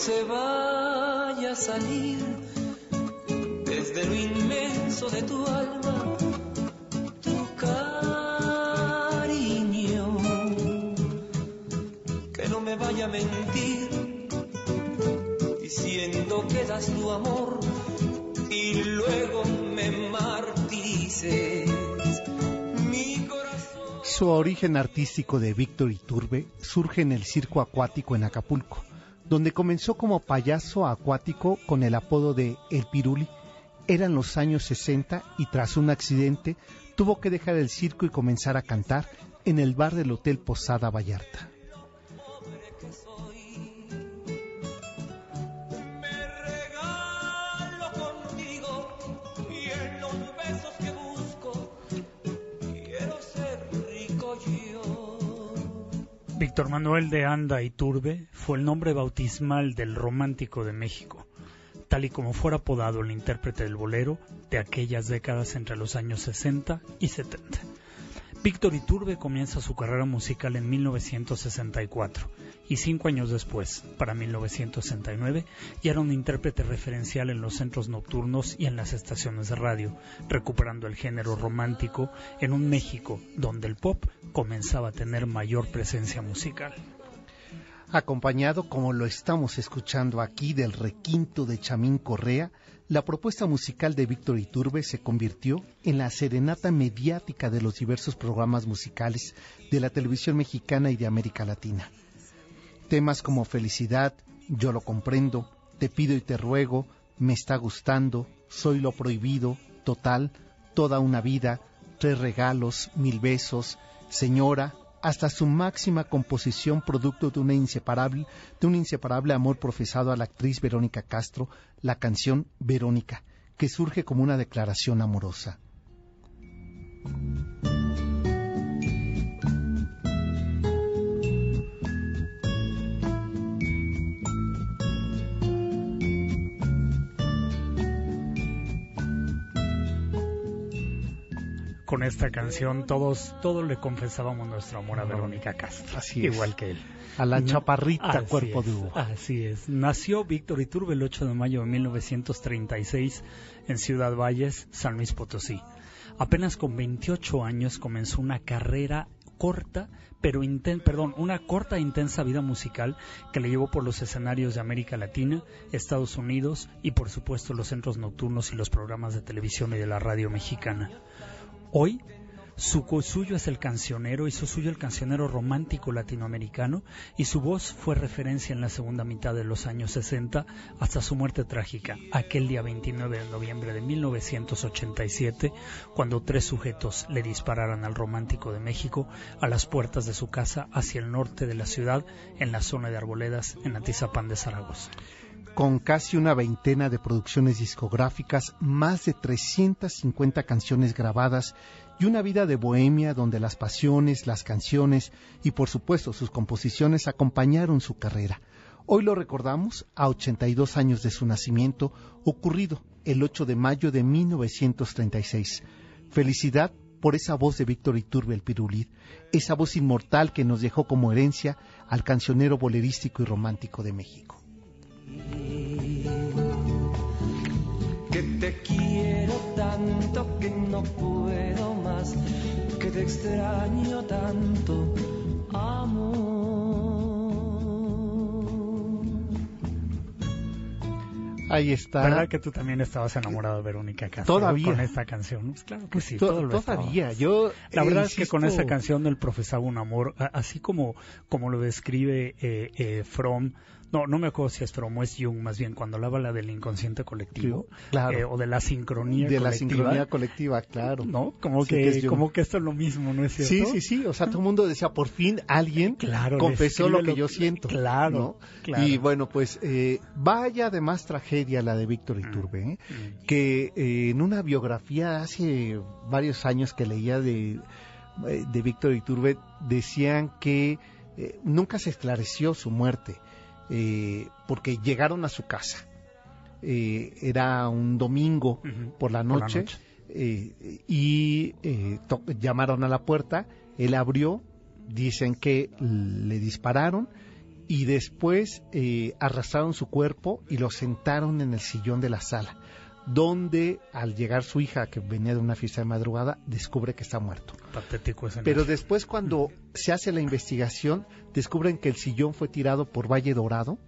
Se vaya a salir desde lo inmenso de tu alma tu cariño. Que no me vaya a mentir diciendo que das tu amor y luego me martirices. Mi corazón. Su origen artístico de Víctor Iturbe surge en el circo acuático en Acapulco, donde comenzó como payaso acuático con el apodo de El Piruli. Eran los años 60 y tras un accidente tuvo que dejar el circo y comenzar a cantar en el bar del Hotel Posada Vallarta. Quiero ser rico yo. Víctor Manuel de Anda y Turbe fue el nombre bautismal del romántico de México, tal y como fuera apodado el intérprete del bolero de aquellas décadas entre los años 60 y 70. Víctor Iturbe comienza su carrera musical en 1964 y cinco años después, para 1969, ya era un intérprete referencial en los centros nocturnos y en las estaciones de radio, recuperando el género romántico en un México donde el pop comenzaba a tener mayor presencia musical. Acompañado, como lo estamos escuchando aquí, del requinto de Chamín Correa, la propuesta musical de Víctor Iturbe se convirtió en la serenata mediática de los diversos programas musicales de la televisión mexicana y de América Latina. Temas como Felicidad, Yo lo comprendo, Te pido y te ruego, Me está gustando, Soy lo prohibido, Total, Toda una vida, Tres regalos, Mil besos, Señora, hasta su máxima composición producto de una inseparable, de un inseparable amor profesado a la actriz Verónica Castro, la canción Verónica, que surge como una declaración amorosa. Con esta canción todos, todos le confesábamos nuestro amor a Verónica Castro, Así es. igual que él. A la chaparrita Así cuerpo uva. Así es. Nació Víctor Iturbe el 8 de mayo de 1936 en Ciudad Valles, San Luis Potosí. Apenas con 28 años comenzó una carrera corta, pero inten- perdón, una corta e intensa vida musical que le llevó por los escenarios de América Latina, Estados Unidos y por supuesto los centros nocturnos y los programas de televisión y de la radio mexicana. Hoy su suyo es el cancionero, hizo suyo el cancionero romántico latinoamericano y su voz fue referencia en la segunda mitad de los años 60 hasta su muerte trágica, aquel día 29 de noviembre de 1987, cuando tres sujetos le dispararan al romántico de México a las puertas de su casa hacia el norte de la ciudad, en la zona de Arboledas, en Atizapán de Zaragoza. Con casi una veintena de producciones discográficas, más de 350 canciones grabadas y una vida de bohemia donde las pasiones, las canciones y por supuesto sus composiciones acompañaron su carrera. Hoy lo recordamos a 82 años de su nacimiento, ocurrido el 8 de mayo de 1936. Felicidad por esa voz de Víctor Iturbe el Pirulid, esa voz inmortal que nos dejó como herencia al cancionero bolerístico y romántico de México. Que te quiero tanto que no puedo más, que te extraño tanto, amor. Ahí está. ¿Verdad que tú también estabas enamorado de Verónica Castro? Todavía. Con esta canción. Pues claro que sí, To- todo lo todavía. Yo La verdad es que con esa canción él profesaba un amor, así como, como lo describe eh, eh, Fromm. No, no me acuerdo si es Fromm o es Jung, más bien, cuando hablaba la del inconsciente colectivo. Claro. eh, o de la sincronía de la colectiva. sincronía colectiva, claro. ¿No? Como, Sí, que, como que esto es lo mismo, ¿no es cierto? Sí, sí, sí. O sea, todo el mundo decía, por fin alguien Claro, confesó lo que yo siento. claro, ¿no? claro. Y bueno, pues eh, vaya además tragedia la de Víctor Iturbe, ¿eh? Mm. que eh, en una biografía hace varios años que leía de, de Víctor Iturbe decían que nunca se esclareció su muerte eh, porque llegaron a su casa. Eh, era un domingo por la por la noche, noche. eh, y eh, llamaron a la puerta, él abrió, dicen que le dispararon y después eh, arrastraron su cuerpo y lo sentaron en el sillón de la sala, donde al llegar su hija, que venía de una fiesta de madrugada, descubre que está muerto. Patético ese Pero después cuando se hace la investigación, descubren que el sillón fue tirado por Valle Dorado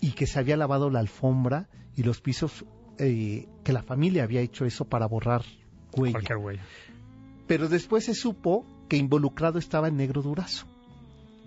y que se había lavado la alfombra y los pisos, eh, que la familia había hecho eso para borrar huella. Cualquier güey. Pero después se supo que involucrado estaba el negro Durazo.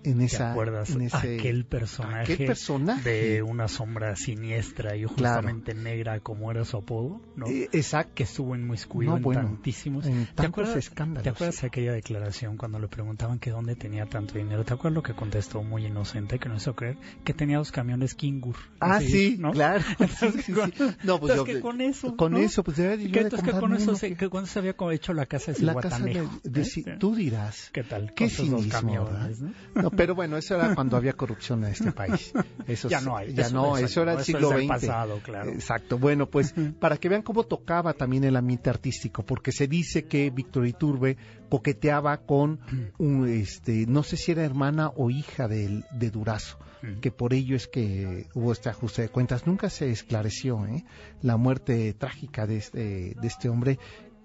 En ¿Te esa, acuerdas? en ese- aquel personaje, aquel personaje. de una sombra siniestra y justamente negra como era su apodo, ¿no? Eh, exacto. que estuvo inmiscuido No, en bueno, tantísimos. en ¿Te acuerdas, escándalos. ¿Te acuerdas aquella declaración cuando le preguntaban que dónde tenía tanto dinero? ¿Te acuerdas lo que contestó muy inocente, que no hizo creer? Que tenía dos camiones Kingur. Ah, Así, sí, ¿no? claro. Entonces, Sí, sí, con- sí. No, pues entonces yo- que con eso. con ¿no? eso, pues que de entonces que con eso se, que- que cuando se había hecho la casa de la casa de, Cihuatanejo. de- ¿eh? sí, Sí. tú dirás. ¿Qué tal? Qué Con sus dos cinismo, camiones. ¿no? No, pero bueno, eso era cuando había corrupción en este país. Eso Ya no hay. Ya Eso- no, eso era el siglo XX. pasado, claro. Exacto. Bueno, pues para que vean cómo tocaba también el ambiente artístico, porque se dice que Víctor Iturbe coqueteaba con un, este, no sé si era hermana o hija de, de Durazo, que por ello es que hubo este ajuste de cuentas. Nunca se esclareció ¿eh? la muerte trágica de este, de este hombre,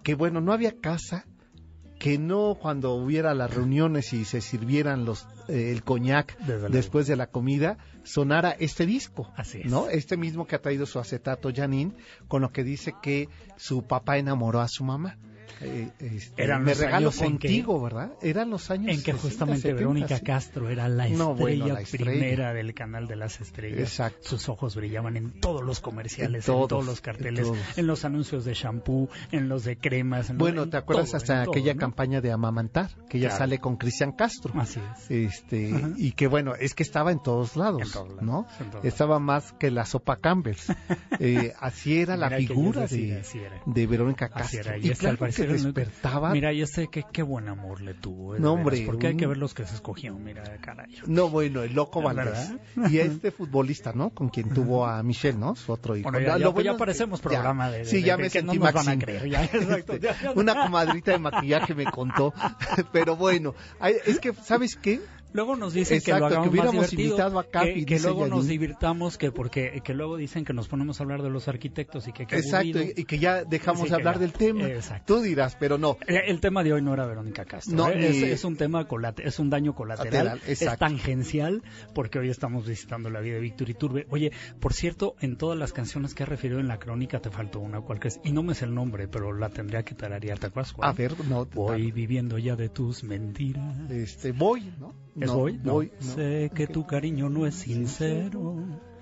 que bueno, no había casa, que no cuando hubiera las reuniones y se sirvieran los eh, el coñac Desde después de la comida sonara este disco, Así es. ¿no? Este mismo que ha traído su acetato Janine, con lo que dice que su papá enamoró a su mamá. Eh, este, Eran me los regalo años en que- contigo, ¿verdad? Eran los años En que 60, justamente 70, Verónica sí. Castro era la estrella, No, bueno, la estrella. primera del canal de las estrellas. Exacto. Sus ojos brillaban en todos los comerciales, En en todos, los carteles, en, los anuncios de shampoo, en los de cremas. en Bueno, en ¿te acuerdas todo, hasta todo, aquella ¿no? campaña de Amamantar? Que Claro. sale con Cristian Castro. Así es. Este, Ajá. y que bueno, es que estaba en todos lados, En todos lados, ¿no? en todos Estaba más que la sopa Campbell's. Eh, así era la Mira figura decía, de, así era. de Verónica Así Castro. era. Y Y este, claro que despertaba. Mira, yo sé que qué buen amor le tuvo. eh, No, hombre, Porque hay que ver los que se escogió. Mira, caray. No, bueno, el loco ¿Es Valdés. Y este futbolista, ¿no? Con quien tuvo a Michelle, ¿no? Su otro hijo. Bueno, No, ya, lo ya, bueno ya parecemos ya. programa de, de- Sí, ya de me que sentí no nos van a Maxim. creer. Ya, exacto. Ya, ya. Una comadrita de maquillaje me contó. Pero bueno, es que, ¿sabes qué? Luego nos dicen Exacto, que lo hagamos que hubiéramos más divertido, invitado a Capi, que, que luego nos divirtamos, que porque que luego dicen que nos ponemos a hablar de los arquitectos y que qué Exacto, y, y que ya dejamos Sí, hablar ya. del tema. Exacto. Tú dirás, pero no. Eh, El tema de hoy no era Verónica Castro. No, ¿eh? es, es un tema colate- es un daño colateral, Lateral, es tangencial, porque hoy estamos visitando la vida de Víctor Iturbe. Oye, por cierto, en todas las canciones que has referido en la crónica te faltó una, ¿cuál crees? Y no me sé el nombre, pero la tendría que tararear, ¿te acuerdas? cuál? A ver, no. Voy viviendo ya de tus mentiras. Este, voy, ¿no? ¿Es no, voy? No. voy, no. Sé que tu cariño no es sincero.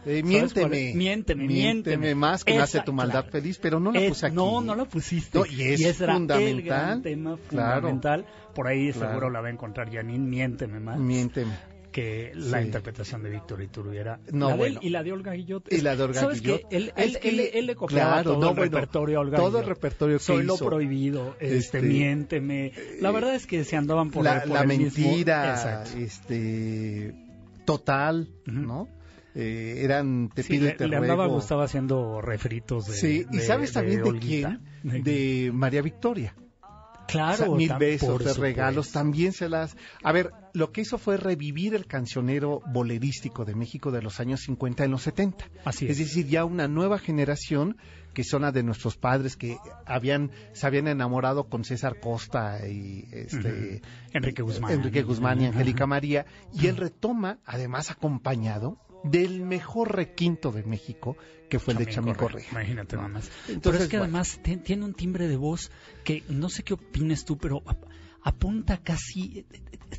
Eh, ¿Sabes cuál miénteme. es? Miénteme, miénteme. más que me hace Esa, tu maldad claro. feliz, pero no la Es- puse aquí. No, no la pusiste. No, y es ese era fundamental. el gran tema Claro. fundamental. Por ahí Claro. seguro la va a encontrar Janine, miénteme más. Miénteme. Que la Sí. interpretación de Víctor Iturbe era No, la de él bueno. y la de Olga Guillot. Y la de Olga ¿Sabes Guillot. qué? Él, él, que él- él le copiaba claro, todo no, el bueno, repertorio a Olga todo el repertorio que Soy lo hizo. prohibido, este, Este, miénteme. La verdad es que se andaban por, la, por la el mismo- mentira, Exacto. este, total, Ujú. ¿no? Eh, eran te Sí, pido y le, te le andaba. Gustavo haciendo refritos de Sí, y de- sabes también de, Olguita. quién? De María Victoria. Claro, O sea, mil besos de supuesto. regalos, también se las... A ver, lo que hizo fue revivir el cancionero bolerístico de México de los años 50 en los 70. Así Es es. decir, ya una nueva generación que son la de nuestros padres que habían se habían enamorado con César Costa y este. Enrique Guzmán. Enrique Guzmán y. Angélica María y él retoma además acompañado del mejor requinto de México, que fue el de Chamín Correa. Imagínate nada más. pero Entonces, es que bueno. además tiene un timbre de voz que no sé qué opines tú, pero apunta casi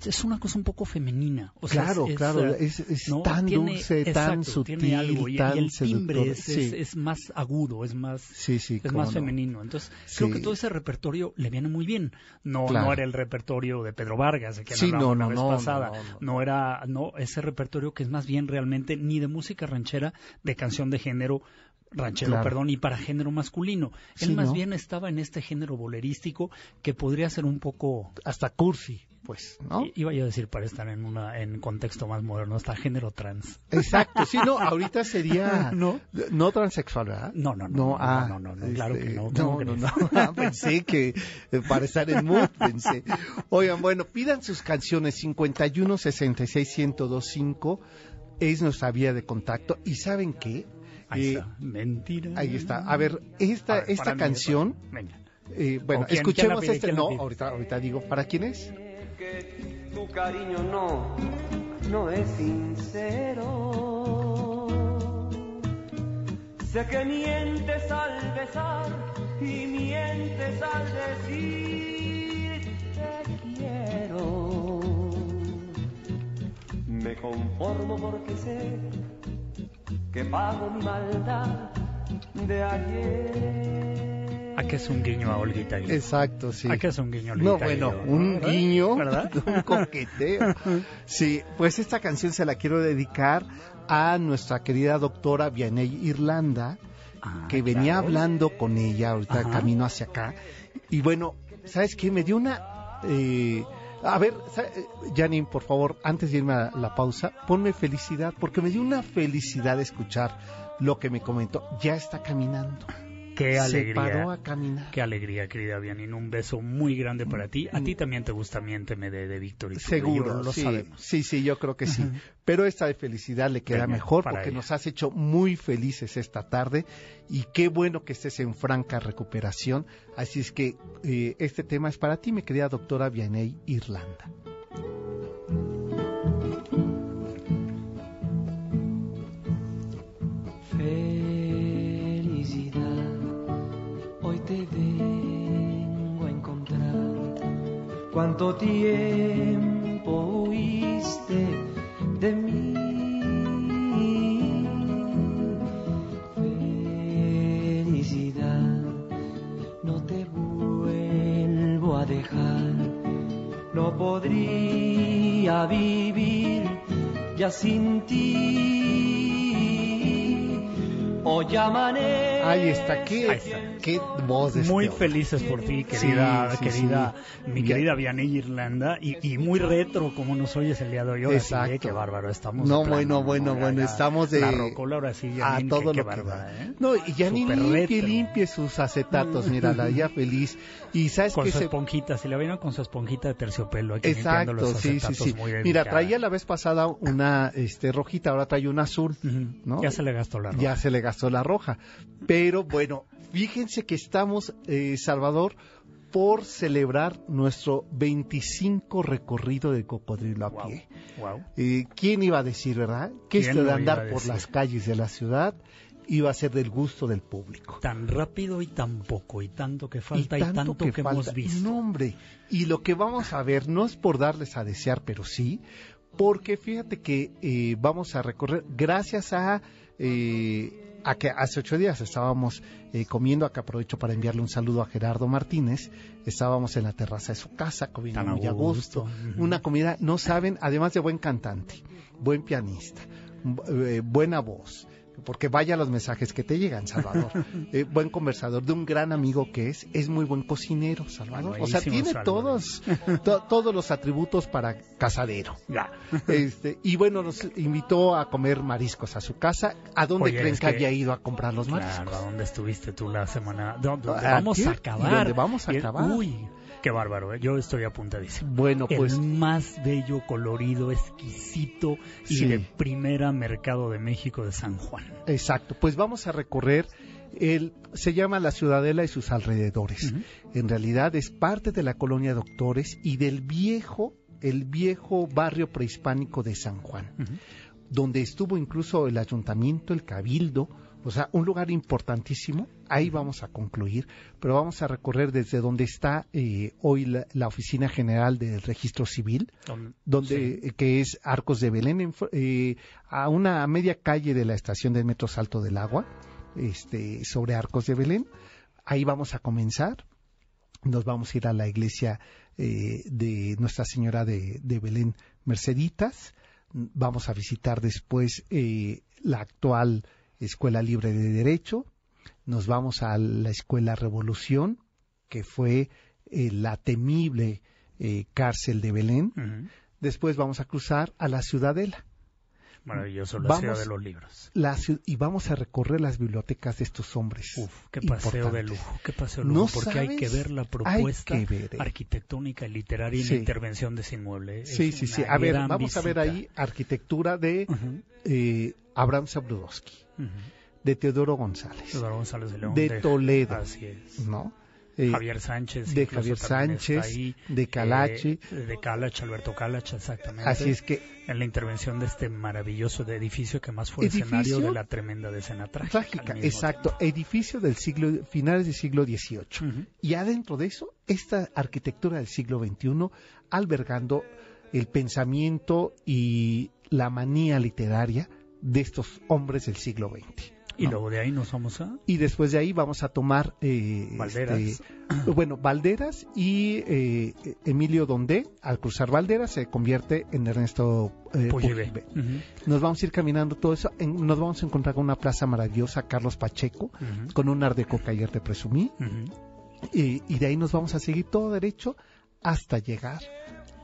es una cosa un poco femenina. O sea, Claro, es- claro, eh, es- es ¿no? tan Tiene- dulce, tan exacto, sutil, algo, y, y tan el timbre es, es- Sí. es más agudo, es más Sí, sí, es más no. femenino. Entonces, creo que todo ese repertorio le viene muy bien. No, Claro. no era el repertorio de Pedro Vargas, de que no, la vez pasada. No era, no, ese repertorio que es más bien realmente ni de música ranchera, de canción de género ranchero, Claro. perdón, y para género masculino. Él Sí, más ¿no? bien estaba en este género bolerístico que podría ser un poco Hasta cursi, pues, ¿no? Iba yo a decir para estar en una en contexto más moderno, hasta género trans. Exacto, sí, no, ahorita sería ¿No? no transexual, ¿verdad? No, no, no, no, no, ah, no, no, no, claro que no, No, ¿cómo no, no, Ah, pensé que eh, para estar en mood, pensé. Oigan, bueno, pidan sus canciones 51 66 1025 es nuestra vía de contacto y ¿saben qué? Ahí está. Mentira. ahí está. A ver, esta A ver, esta para mí, canción, Venga. eh, bueno, ¿O quién- quién escuchemos pide? este ¿Quién no, ahorita ahorita digo, ¿para quién es? que tu cariño no, no es sincero. Sé que mientes al besar y mientes al decir te quiero. Me conformo porque sé que pago mi maldad de ayer. ¿A qué es un guiño a Olguita? Exacto, sí. ¿A qué es un guiño a No, Olguita bueno, Guillo? un ¿Verdad? guiño, ¿Verdad? un coqueteo. Sí, pues esta canción se la quiero dedicar a nuestra querida doctora Vianey Irlanda, Ah, que venía claro. hablando con ella ahorita Ajá. camino hacia acá. Y bueno, ¿sabes qué? Me dio una... eh, a ver, eh, Janine, por favor, antes de irme a la pausa, ponme felicidad, porque me dio una felicidad escuchar lo que me comentó. Ya está caminando. Qué Se alegría. paró a caminar. Qué alegría, querida Bianine. Un beso muy grande para ti. A ti también te gusta Miénteme de, de Víctor y Seguro, yo lo sí, sabemos. sí, sí, yo creo que sí. Pero esta de felicidad le queda Venga, mejor porque ella. nos has hecho muy felices esta tarde y qué bueno que estés en franca recuperación. Así es que eh, este tema es para ti, mi querida doctora Vianey Irlanda. Cuánto tiempo huiste de mí. Felicidad, no te vuelvo a dejar. No podría vivir ya sin ti. Hoy amanece. Ahí está, qué, Ahí está. qué voz de Muy este felices por ti, querida, Sí, sí, querida, sí. mi querida Vianey Irlanda, y, y muy retro como nos oyes el día de hoy. Ahora sí, Exacto. eh, qué bárbaro, estamos No, plano, bueno, bueno, bueno, ya. estamos de- La rocola ahora sí, a Janine, todo qué, lo qué que bárbara, da. ¿eh? No, y ya ni Súper limpie, limpie sus acetatos, mírala, ya feliz. Y sabes Con que su se... esponjita, si la vieron con su esponjita de terciopelo, aquí Exacto, los sí, sí, sí. muy Mira, traía la vez pasada una este rojita, ahora trae una azul. Ya se le gastó la ropa. Ya se le gastó la roja. Pero bueno, fíjense que estamos, eh, Salvador, por celebrar nuestro 25 recorrido de cocodrilo a pie. wow. Eh, ¿Quién iba a decir, verdad? Que ¿Quién esto de andar por las calles de la ciudad iba a ser del gusto del público. Tan rápido y tan poco, y tanto que falta, y tanto tanto, que, falta. hemos visto. No, hombre. Y lo que vamos a ver no es por darles a desear, pero sí, porque fíjate que eh, vamos a recorrer, gracias a, eh, a que hace ocho días estábamos eh, comiendo, acá aprovecho para enviarle un saludo a Gerardo Martínez, estábamos en la terraza de su casa comiendo muy a gusto, una comida, no saben, además de buen cantante, buen pianista, eh, buena voz, porque vaya los mensajes que te llegan, Salvador. Eh, buen conversador, de un gran amigo que es, es muy buen cocinero, Salvador. O sea, tiene Salvador. todos, to- todos los atributos para casadero. Ya. Este, y bueno, nos invitó a comer mariscos a su casa. ¿A dónde Oye, creen que, que- había ido a comprar los mariscos? Claro, ¿a dónde estuviste tú la semana? ¿Dónde, vamos a acabar? vamos a acabar. Uy, qué bárbaro, ¿eh? yo estoy apuntadísimo. Bueno, pues el más bello, colorido, exquisito y Sí. de primera mercado de México de San Juan. Exacto, pues vamos a recorrer el se llama la Ciudadela y sus alrededores. En realidad es parte de la colonia Doctores y del viejo el viejo barrio prehispánico de San Juan. Donde estuvo incluso el ayuntamiento, el cabildo, o sea, un lugar importantísimo. Ahí vamos a concluir, pero vamos a recorrer desde donde está eh, hoy la, la, oficina general del registro civil, donde sí. que es Arcos de Belén, en, eh, a una media calle de la estación del metro Salto del Agua, este, sobre Arcos de Belén. Ahí vamos a comenzar. Nos vamos a ir a la iglesia eh, de Nuestra Señora de, de, Belén Merceditas. Vamos a visitar después eh, la actual Escuela Libre de Derecho. Nos vamos a la Escuela Revolución, que fue eh, la temible cárcel de Belén. Uh -huh. Después vamos a cruzar a la Ciudadela. Maravilloso, la vamos, ciudad de los libros. La, y vamos a recorrer las bibliotecas de estos hombres. Uf, qué paseo de lujo, qué paseo de lujo, no porque sabes, hay que ver la propuesta ver, eh. arquitectónica y literaria y Sí. la intervención de ese inmueble. Sí, Es sí, sí. A ver, vamos a ver ahí arquitectura de eh, Abraham Sabrudowski, ujú. de Teodoro González, de León. de Toledo, Así es. ¿no? Eh, Javier Sánchez. de Javier Sánchez, ahí, de Calache. eh, de Calache, Alberto Calache, exactamente. Así es que En la intervención de este maravilloso de edificio que más fue Edificio escenario de la tremenda decena trágica. trágica, exacto, edificio del siglo finales del siglo XVIII. Y adentro de eso, esta arquitectura del siglo XXI albergando el pensamiento y la manía literaria de estos hombres del siglo XX. Y ¿no? luego de ahí nos vamos a y después de ahí vamos a tomar eh, Valderas. este, bueno Valderas y eh, Emilio Dondé al cruzar Valderas se convierte en Ernesto eh, nos vamos a ir caminando todo eso en- nos vamos a encontrar con una plaza maravillosa Carlos Pacheco con un art deco que ayer te presumí. Y de ahí nos vamos a seguir todo derecho hasta llegar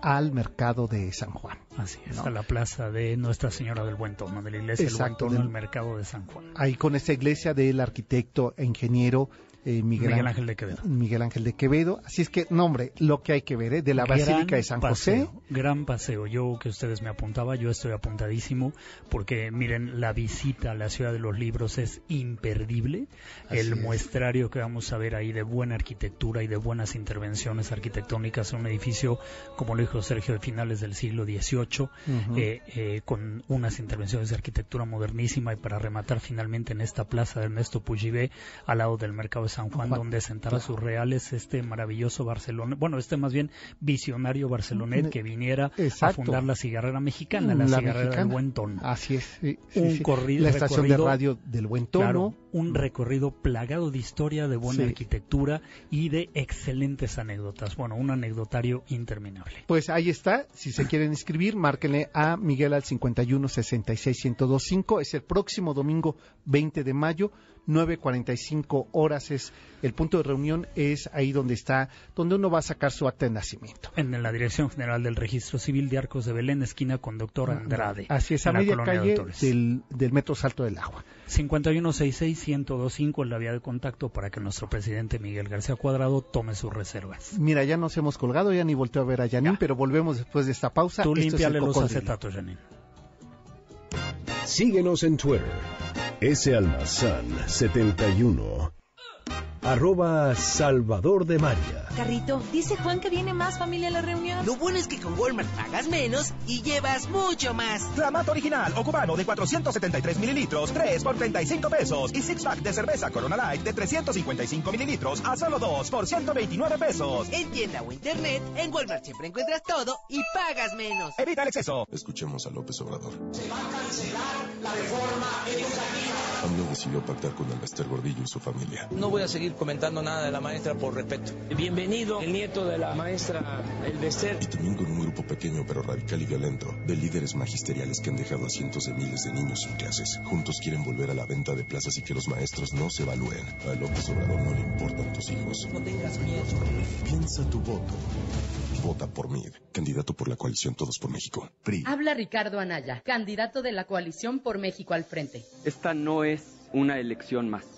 al mercado de San Juan Así es, ¿no? a la plaza de Nuestra Señora del Buen Tono, de la iglesia Exacto, del Buen Tono, del- mercado de San Juan. ahí con esta iglesia del arquitecto e ingeniero eh, Miguel, Miguel Ángel de Quevedo. Miguel Ángel de Quevedo. Así es que, no, hombre, lo que hay que ver, ¿eh? de la Gran Basílica de San José. Gran paseo. Yo que ustedes me apuntaba, yo estoy apuntadísimo porque miren, la visita a la ciudad de los libros es imperdible. Así el es. muestrario que vamos a ver ahí de buena arquitectura y de buenas intervenciones arquitectónicas en un edificio, como lo dijo Sergio, de finales del siglo XVIII, eh, eh, con unas intervenciones de arquitectura modernísima y para rematar finalmente en esta plaza de Ernesto Pujibé, al lado del mercado de San Juan, Juan, donde sentar a claro. sus reales este maravilloso Barcelona, bueno, este más bien visionario barcelonet que viniera a fundar la cigarrera mexicana, la, La cigarrera del buen tono. Así es. sí, sí, Un sí. corrido- La estación recorrido- de radio del Buen Tono. Claro, un recorrido plagado de historia, de buena arquitectura y de excelentes anécdotas. Bueno, un anecdotario interminable. Pues ahí está. Si se quieren inscribir, márquenle a Miguel al 51 66 1025. Es el próximo domingo 20 de mayo. 9.45 horas es el punto de reunión. Es ahí donde está, donde uno va a sacar su acta de nacimiento. En la Dirección General del Registro Civil de Arcos de Belén, esquina con Doctor Andrade. Así es, a media calle Doctores. del, del Metro Salto del Agua. 5166-1025 es la vía de contacto para que nuestro presidente Miguel García Cuadrado tome sus reservas. Mira, ya nos hemos colgado, ya ni volteo a ver a Janine, Ya. pero volvemos después de esta pausa. Tú Esto los acetatos, Janine. Síguenos en Twitter. S. Almazán 71. Arroba Salvador de María. Carrito, dice Juan que viene más familia a la reunión. Lo bueno es que con Walmart pagas menos y llevas mucho más. Clamato original o cubano de 473 mililitros, 3 por 35 pesos. Y six pack de cerveza Corona Light de 355 mililitros a solo 2 por 129 pesos. En tienda o internet, en Walmart siempre encuentras todo y pagas menos. Evita el exceso. Escuchemos a López Obrador. Se va a cancelar la reforma educativa. AMLO decidió pactar con el Bester Gordillo y su familia. No voy a seguir comentando nada de la maestra por respeto. Bienvenido, el nieto de la maestra El Bester. Y también con un grupo pequeño pero radical y violento de líderes magisteriales que han dejado a cientos de miles de niños sin clases. Juntos quieren volver a la venta de plazas y que los maestros no se evalúen. A López Obrador no le importan tus hijos. No tengas miedo. Piensa tu voto. Vota por mí, candidato por la coalición Todos por México. PRI. Habla Ricardo Anaya, candidato de la coalición por México al frente. Esta no es una elección más.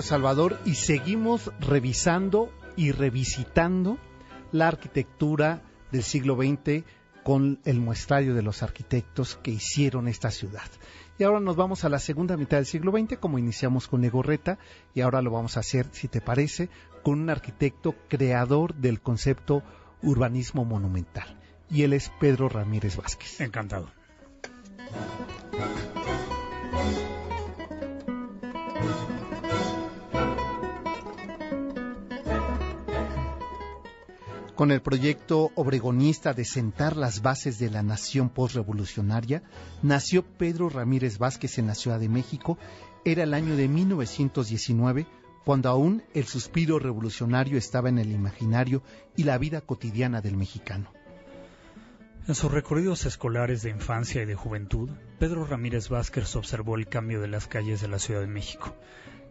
Salvador, y seguimos revisando y revisitando la arquitectura del siglo XX con el muestrario de los arquitectos que hicieron esta ciudad. Y ahora nos vamos a la segunda mitad del siglo XX, como iniciamos con Legorreta, y ahora lo vamos a hacer, si te parece, con un arquitecto creador del concepto urbanismo monumental. Y él es Pedro Ramírez Vázquez. Encantado. Con el proyecto obregonista de sentar las bases de la nación postrevolucionaria, nació Pedro Ramírez Vázquez en la Ciudad de México. Era el año de 1919, cuando aún el suspiro revolucionario estaba en el imaginario y la vida cotidiana del mexicano. En sus recorridos escolares de infancia y de juventud, Pedro Ramírez Vázquez observó el cambio de las calles de la Ciudad de México,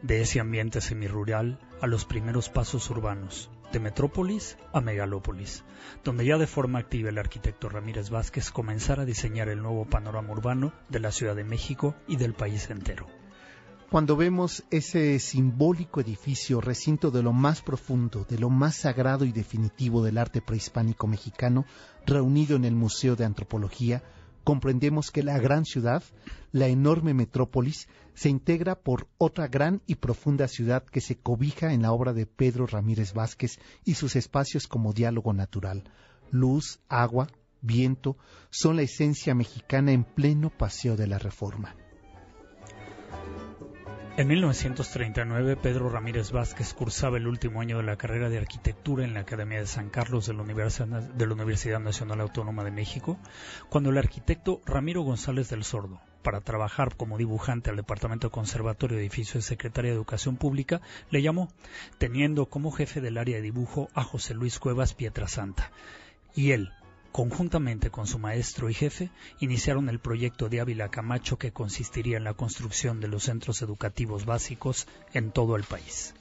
de ese ambiente semirural a los primeros pasos urbanos, de metrópolis a megalópolis, donde ya de forma activa el arquitecto Ramírez Vázquez comenzara a diseñar el nuevo panorama urbano de la Ciudad de México y del país entero. Cuando vemos ese simbólico edificio, recinto de lo más profundo, de lo más sagrado y definitivo del arte prehispánico mexicano, reunido en el Museo de Antropología, comprendemos que la gran ciudad, la enorme metrópolis, se integra por otra gran y profunda ciudad que se cobija en la obra de Pedro Ramírez Vázquez y sus espacios como diálogo natural. Luz, agua, viento son la esencia mexicana en pleno paseo de la reforma. En 1939, Pedro Ramírez Vázquez cursaba el último año de la carrera de arquitectura en la Academia de San Carlos de la, Universidad, Nacional Autónoma de México, cuando el arquitecto Ramiro González del Sordo, para trabajar como dibujante al Departamento de Conservatorio de Edificios de Secretaría de Educación Pública, le llamó, teniendo como jefe del área de dibujo a José Luis Cuevas Pietrasanta. Y él, Conjuntamente con su maestro y jefe, iniciaron el proyecto de Ávila Camacho que consistiría en la construcción de los centros educativos básicos en todo el país.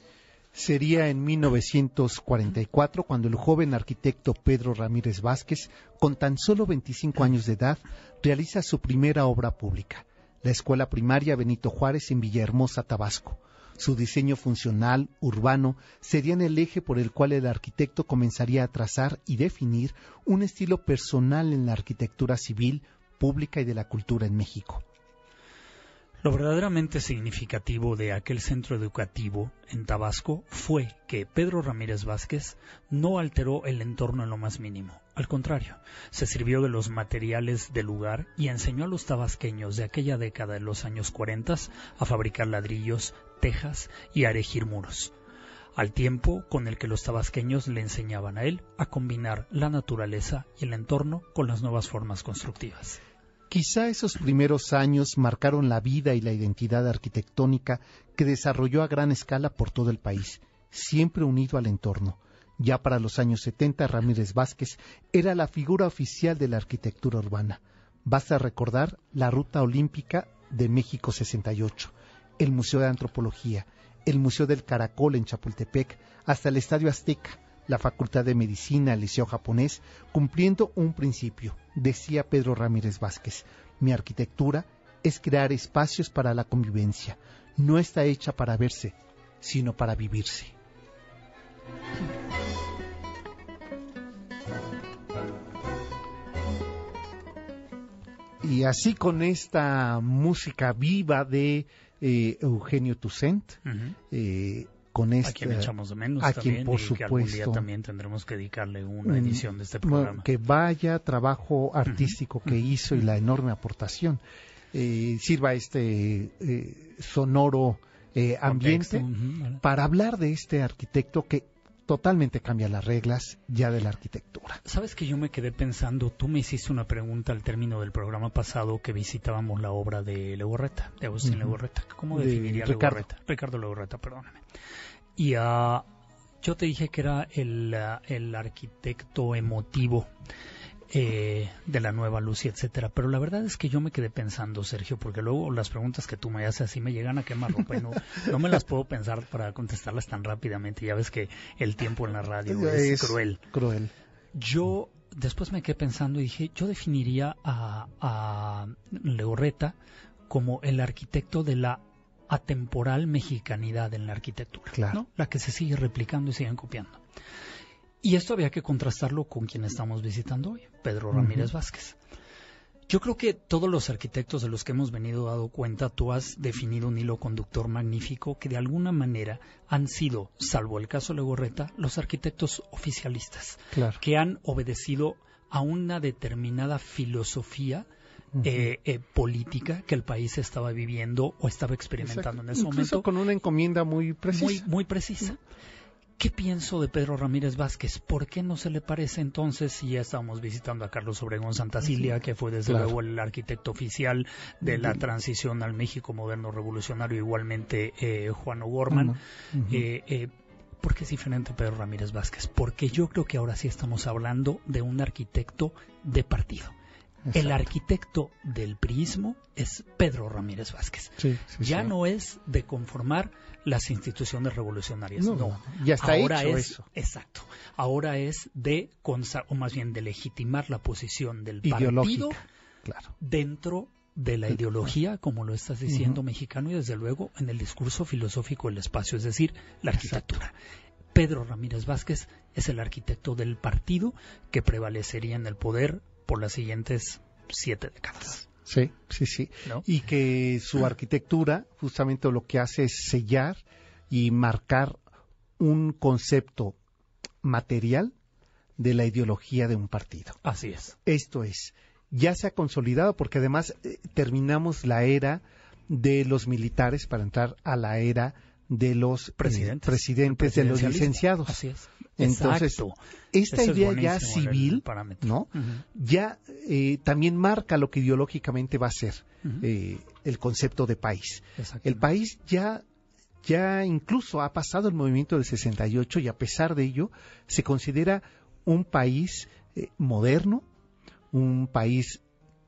Sería en 1944 cuando el joven arquitecto Pedro Ramírez Vázquez, con tan solo 25 años de edad, realiza su primera obra pública, la Escuela Primaria Benito Juárez en Villahermosa, Tabasco su diseño funcional, urbano, serían el eje por el cual el arquitecto comenzaría a trazar y definir un estilo personal en la arquitectura civil, pública y de la cultura en México. Lo verdaderamente significativo de aquel centro educativo en Tabasco fue que Pedro Ramírez Vázquez no alteró el entorno en lo más mínimo. Al contrario, se sirvió de los materiales del lugar y enseñó a los tabasqueños de aquella década de los años 40 a fabricar ladrillos, tejas y a erigir muros, al tiempo con el que los tabasqueños le enseñaban a él a combinar la naturaleza y el entorno con las nuevas formas constructivas. Quizá esos primeros años marcaron la vida y la identidad arquitectónica que desarrolló a gran escala por todo el país, siempre unido al entorno. Ya para los años 70, Ramírez Vázquez era la figura oficial de la arquitectura urbana. Basta recordar la Ruta Olímpica de México 68, el Museo de Antropología, el Museo del Caracol en Chapultepec, hasta el Estadio Azteca, la Facultad de Medicina, el Liceo Japonés, cumpliendo un principio, decía Pedro Ramírez Vázquez. Mi arquitectura es crear espacios para la convivencia. No está hecha para verse, sino para vivirse. Y así con esta música viva de eh, Eugenio Toussaint, con a quien echamos de menos a quien por supuesto también tendremos que dedicarle una edición de este programa. que vaya trabajo artístico que hizo y la enorme aportación. Eh, sirva este eh, sonoro eh, ambiente para hablar de este arquitecto que totalmente cambia las reglas ya de la arquitectura. Sabes que yo me quedé pensando, tú me hiciste una pregunta al término del programa pasado que visitábamos la obra de Legorreta, de Agustín Legorreta. ¿Cómo definiría Ricardo. Legorreta? Ricardo Legorreta, perdóname. Y uh, yo te dije que era el, uh, el arquitecto emotivo eh, de la nueva luz y etcétera. Pero la verdad es que yo me quedé pensando, Sergio, porque luego las preguntas que tú me haces así me llegan a quemar ropa y no, no me las puedo pensar para contestarlas tan rápidamente. Ya ves que el tiempo en la radio es, cruel. Cruel. Yo después me quedé pensando y dije, yo definiría a, a Legorreta como el arquitecto de la atemporal mexicanidad en la arquitectura, Claro. ¿no? la que se sigue replicando y siguen copiando. Y esto había que contrastarlo con quien estamos visitando hoy, Pedro Ramírez Vázquez. Yo creo que todos los arquitectos de los que hemos venido dado cuenta, tú has definido un hilo conductor magnífico que de alguna manera han sido, salvo el caso Legorreta, los arquitectos oficialistas, Claro. que han obedecido a una determinada filosofía eh, eh, política que el país estaba viviendo o estaba experimentando en ese Incluso momento con una encomienda muy precisa. muy, muy precisa. ¿Qué pienso de Pedro Ramírez Vázquez? ¿Por qué no se le parece entonces si ya estábamos visitando a Carlos Obregón Santacilia, que fue desde Claro. luego el arquitecto oficial de la transición al México moderno revolucionario, igualmente eh, Juan O'Gorman? Eh, eh, ¿Por qué es diferente Pedro Ramírez Vázquez? Porque yo creo que ahora sí estamos hablando de un arquitecto de partido. El arquitecto del priismo es Pedro Ramírez Vázquez. Sí, sí, ya sí. no es de conformar las instituciones revolucionarias, No, ya está Ahora hecho es, eso. Exacto. Ahora es de, o más bien de legitimar la posición del Ideológica. partido Claro. dentro de la ideología, como lo estás diciendo, mexicano, y desde luego en el discurso filosófico del espacio, es decir, la arquitectura. Pedro Ramírez Vázquez es el arquitecto del partido que prevalecería en el poder por las siguientes siete décadas. Sí, sí, sí. ¿no? Y que su arquitectura justamente lo que hace es sellar y marcar un concepto material de la ideología de un partido. Así es. Esto es, ya se ha consolidado porque además eh, terminamos la era de los militares para entrar a la era de los eh, Presidentes. de los licenciados. Así es. Entonces, Exacto. esta es idea ya civil. ¿no? Ya eh, también marca lo que ideológicamente va a ser eh, el concepto de país. El país ya, ya incluso ha pasado el movimiento del 68 y a pesar de ello se considera un país eh, moderno, un país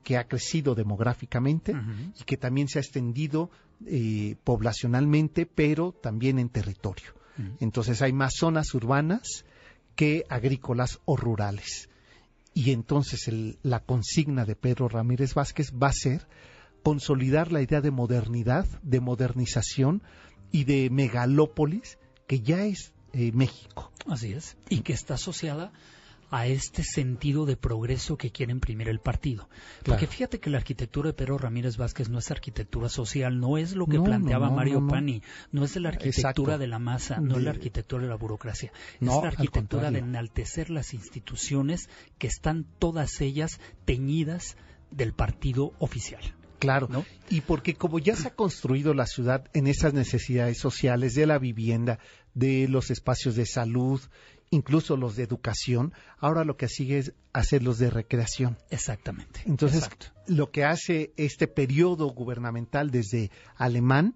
que ha crecido demográficamente y que también se ha extendido eh, poblacionalmente, pero también en territorio. Ujú. Entonces hay más zonas urbanas que agrícolas o rurales. Y entonces el- la consigna de Pedro Ramírez Vázquez va a ser consolidar la idea de modernidad, de modernización y de megalópolis que ya es eh, México. Así es. Y que está asociada a este sentido de progreso que quiere imprimir el partido. Porque Claro. fíjate que la arquitectura de Pedro Ramírez Vázquez no es arquitectura social, no es lo que No, planteaba no, Mario. Pani, no es la arquitectura Exacto. de la masa, no es la arquitectura de la burocracia, No, es la arquitectura de enaltecer las instituciones que están todas ellas teñidas del partido oficial. Claro, ¿No? y porque como ya se ha construido la ciudad en esas necesidades sociales de la vivienda, de los espacios de salud, incluso los de educación, ahora lo que sigue es hacer los de recreación. Exactamente. Entonces, Exacto. lo que hace este periodo gubernamental desde Alemán,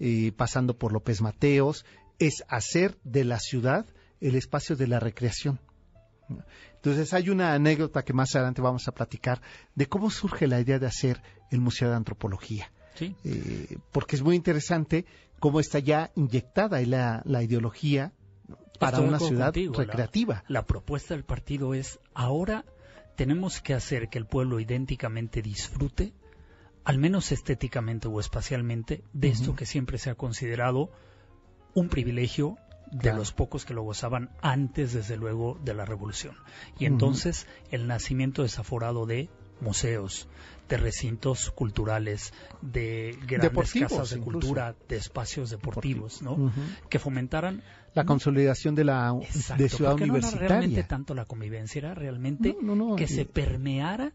eh, pasando por López Mateos, es hacer de la ciudad el espacio de la recreación. Entonces, hay una anécdota que más adelante vamos a platicar de cómo surge la idea de hacer el Museo de Antropología. Sí. Eh, porque es muy interesante cómo está ya inyectada la, la ideología para una ciudad contigo, recreativa. La, propuesta del partido es ahora tenemos que hacer que el pueblo idénticamente disfrute, al menos estéticamente o espacialmente, de esto que siempre se ha considerado un privilegio de Claro. los pocos que lo gozaban antes, desde luego, de la revolución. Y entonces el nacimiento desaforado de museos, de recintos culturales, de grandes Deportivos, casas de incluso. cultura, de espacios deportivos, ¿no? Que fomentaran La consolidación de la Exacto, de ciudad porque no era realmente universitaria. tanto la convivencia, era realmente No, no, no, que se permeara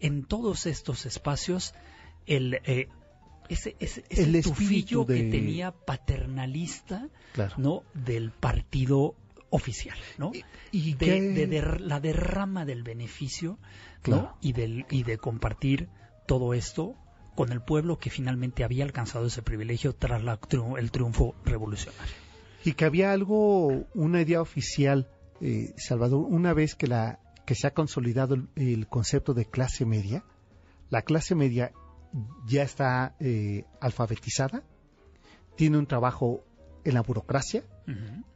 en todos estos espacios el eh, ese, ese, ese El que de- tenía paternalista Claro. no del partido oficial, ¿no? ¿Y, de, la derrama del beneficio, ¿no? Y, del, y de compartir todo esto con el pueblo que finalmente había alcanzado ese privilegio tras el triunfo revolucionario. Y que había algo, una idea oficial, eh, Salvador, una vez que, la, que se ha consolidado el, concepto de clase media, la clase media ya está eh, alfabetizada, tiene un trabajo en la burocracia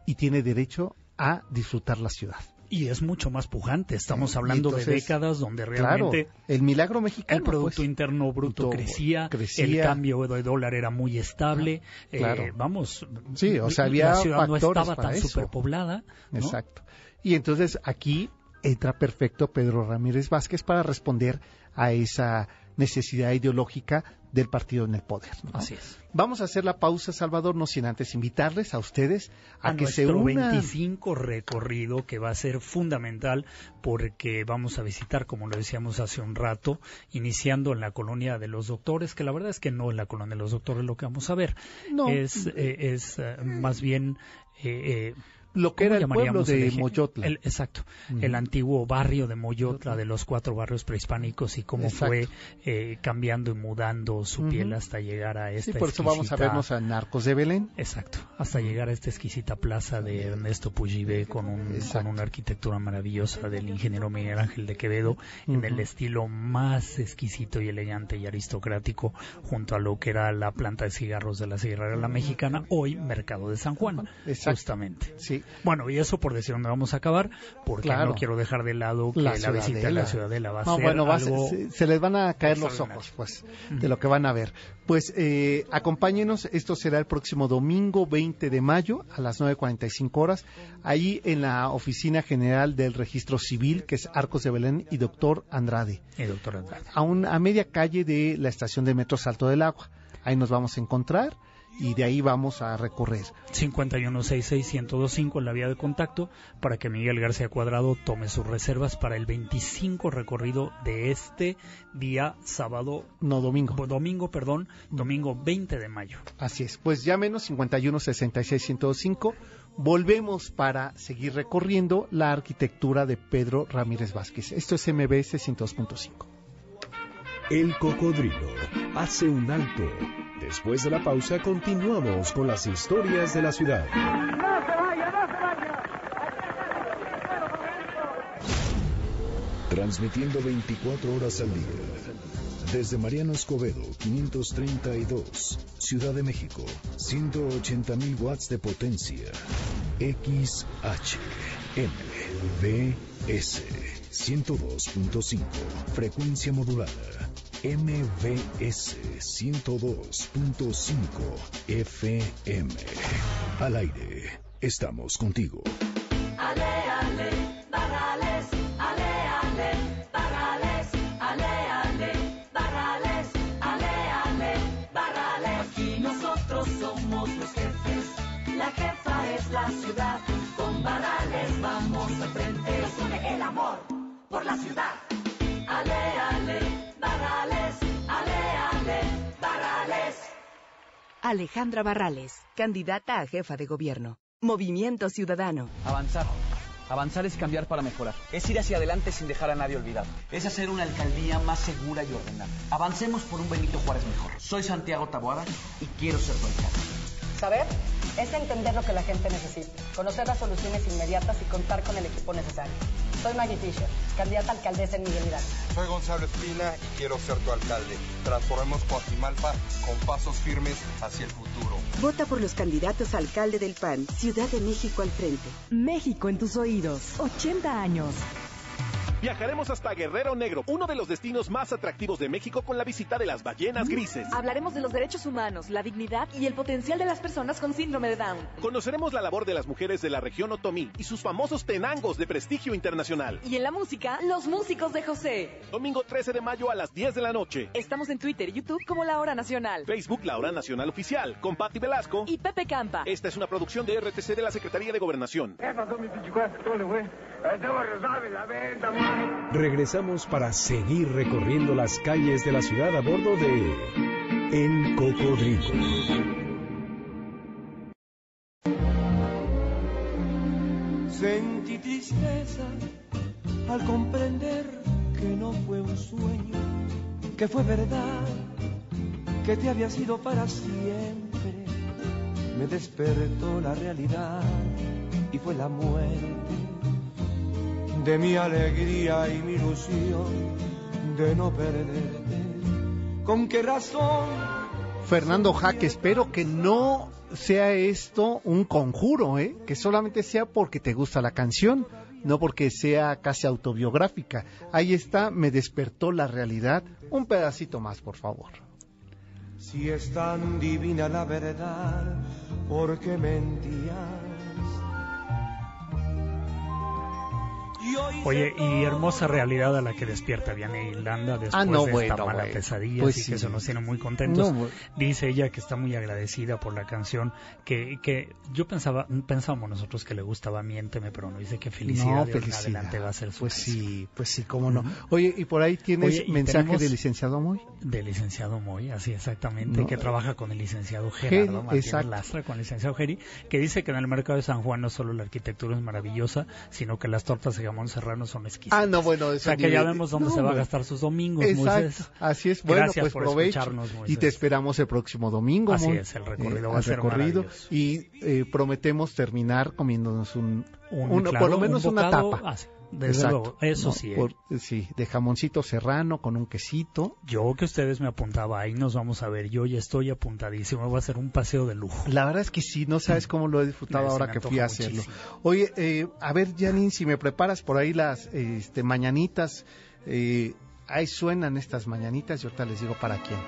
y tiene derecho a disfrutar la ciudad. Y es mucho más pujante. Estamos hablando de décadas donde realmente el milagro mexicano, el producto pues, interno bruto crecía, el cambio de dólar era muy estable. Eh, vamos, sí, o sea, había la ciudad no estaba tan superpoblada. Exacto. Y entonces aquí entra perfecto Pedro Ramírez Vázquez para responder a esa necesidad ideológica del partido en el poder. Así es. Vamos a hacer la pausa, Salvador, no sin antes invitarles a ustedes a, que se unan. 25 recorrido que va a ser fundamental porque vamos a visitar, como lo decíamos hace un rato, iniciando en la colonia de los doctores, que la verdad es que no en la colonia de los doctores lo que vamos a ver. No. Es, eh, es eh, más bien eh, lo que era el pueblo de Moyotla. exacto, el antiguo barrio de Moyotla, de los cuatro barrios prehispánicos y cómo fue eh, cambiando y mudando su piel hasta llegar a esta sí, por eso vamos a vernos a Narcos de Belén. Exacto, hasta llegar a esta exquisita plaza de Ernesto Puyibe con, un, con una arquitectura maravillosa del ingeniero Miguel Ángel de Quevedo en el estilo más exquisito y elegante y aristocrático junto a lo que era la planta de cigarros de la Sierra La Mexicana, hoy Mercado de San Juan, justamente. Sí, bueno, y eso por decir dónde vamos a acabar, porque no quiero dejar de lado que la, visita a la Ciudadela va a ser bueno, algo... se, les van a caer los ojos, pues, de lo que van a ver. Pues eh, acompáñenos, esto será el próximo domingo 20 de mayo a las 9.45 horas, ahí en la Oficina General del Registro Civil, que es Arcos de Belén y Doctor Andrade. Y Doctor Andrade. A, a media calle de la estación de Metro Salto del Agua. Ahí nos vamos a encontrar y de ahí vamos a recorrer. 5166125 en la vía de contacto para que Miguel García Cuadrado tome sus reservas para el 25 recorrido de este día sábado. No, domingo. Domingo, perdón, domingo 20 de mayo. Así es, pues llámenos 5166125. Volvemos para seguir recorriendo la arquitectura de Pedro Ramírez Vázquez. Esto es MBS 102.5. El cocodrilo hace un alto Después de la pausa continuamos con las historias de la ciudad. Transmitiendo 24 horas al día. Desde Mariano Escobedo, 532, Ciudad de México, 180.000 watts de potencia. XH, MBS, 102.5, frecuencia modulada. MBS 102.5 FM. Al aire, estamos contigo. Ale, ale, barrales, ale, ale, barrales, ale, ale, barrales, ale, ale, barrales. Aquí nosotros somos los jefes, la jefa es la ciudad. Con barrales vamos al frente, nos une el amor por la ciudad. Alejandra Barrales, candidata a jefa de gobierno. Movimiento Ciudadano. Avanzar. Avanzar es cambiar para mejorar. Es ir hacia adelante sin dejar a nadie olvidado. Es hacer una alcaldía más segura y ordenada. Avancemos por un Benito Juárez mejor. Soy Santiago Taboada y quiero ser tu. Saber es entender lo que la gente necesita, conocer las soluciones inmediatas y contar con el equipo necesario. Soy Maggie Fisher, candidata a alcaldesa en Miguel Hidalgo. Soy Gonzalo Espina y quiero ser tu alcalde. Transformemos Coajimalpa con pasos firmes hacia el futuro. Vota por los candidatos a alcalde del PAN, Ciudad de México al frente. México en tus oídos. 80 años. Viajaremos hasta Guerrero Negro, uno de los destinos más atractivos de México con la visita de las ballenas grises. Hablaremos de los derechos humanos, la dignidad y el potencial de las personas con síndrome de Down. Conoceremos la labor de las mujeres de la región Otomí y sus famosos tenangos de prestigio internacional. Y en la música, los músicos de José. Domingo 13 de mayo a las 10 de la noche. Estamos en Twitter y YouTube como La Hora Nacional. Facebook La Hora Nacional Oficial, con Patti Velasco y Pepe Campa. Esta es una producción de RTC de la Secretaría de Gobernación. Regresamos para seguir recorriendo las calles de la ciudad a bordo de El Cocodrilo. sentí tristeza al comprender que no fue un sueño, que fue verdad, que te había sido para siempre. Me despertó la realidad y fue la muerte de mi alegría y mi ilusión de no perderte. ¿Con qué razón? Fernando Jaque, espero que no sea esto un conjuro, ¿eh? que solamente sea porque te gusta la canción, no porque sea casi autobiográfica. Ahí está, me despertó la realidad. Un pedacito más, por favor. Si es tan divina la verdad, ¿por qué mentías? Oye, y hermosa realidad a la que despierta Vianney Irlanda después Ah, no, de esta bueno, mala bueno. pesadilla, Pues así que se nos tiene muy contentos. No, bueno. Dice ella que está muy agradecida por la canción, que, que yo pensaba, pensábamos nosotros que le gustaba Miénteme, pero no dice que felicidad No, de felicidad. adelante va a ser su Pues canción. sí, pues sí, cómo no. Oye, y por ahí tienes Oye, mensaje del licenciado Moy. De licenciado Moy, así exactamente, que trabaja con el licenciado Geri, Gerardo Martínez. Lastra, con el licenciado Geri, que dice que en el mercado de San Juan no solo la arquitectura es maravillosa, sino que las tortas de jamón serrano son exquisitas. Ah, no, bueno, O eso sea, que ya vemos dónde no, se va a gastar sus domingos, Exacto, Moisés. así es. Bueno, Gracias pues por provecho. escucharnos, Y te esperamos el próximo domingo. Así es, el recorrido Eh, va a ser recorrido. maravilloso. Y eh, prometemos terminar comiéndonos un, Un, una- claro, por lo menos un una tapa. ah, desde luego, eso ¿no? sí, ¿eh? Por- sí, de jamoncito serrano con un quesito. Yo que ustedes me apuntaba, ahí nos vamos a ver. Yo ya estoy apuntadísimo, va a ser un paseo de lujo. La verdad es que sí, no sabes cómo lo he disfrutado ahora que fui a hacerlo. muchísimo. Oye, eh, a ver, Janine, si me preparas por ahí las este, mañanitas, eh, ahí suenan estas mañanitas y ahorita les digo para quién.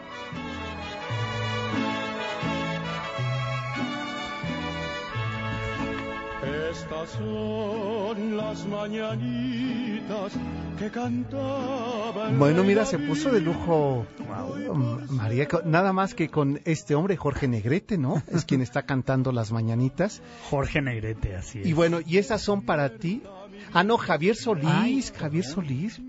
Estas son las mañanitas que cantaban. Bueno, mira, se puso de lujo um, María, nada más que con este hombre, Jorge Negrete, ¿no? Es quien está cantando las mañanitas. Jorge Negrete, así es. Y bueno, y esas son para ti. Ah, no, Javier Solís, Javier Solís.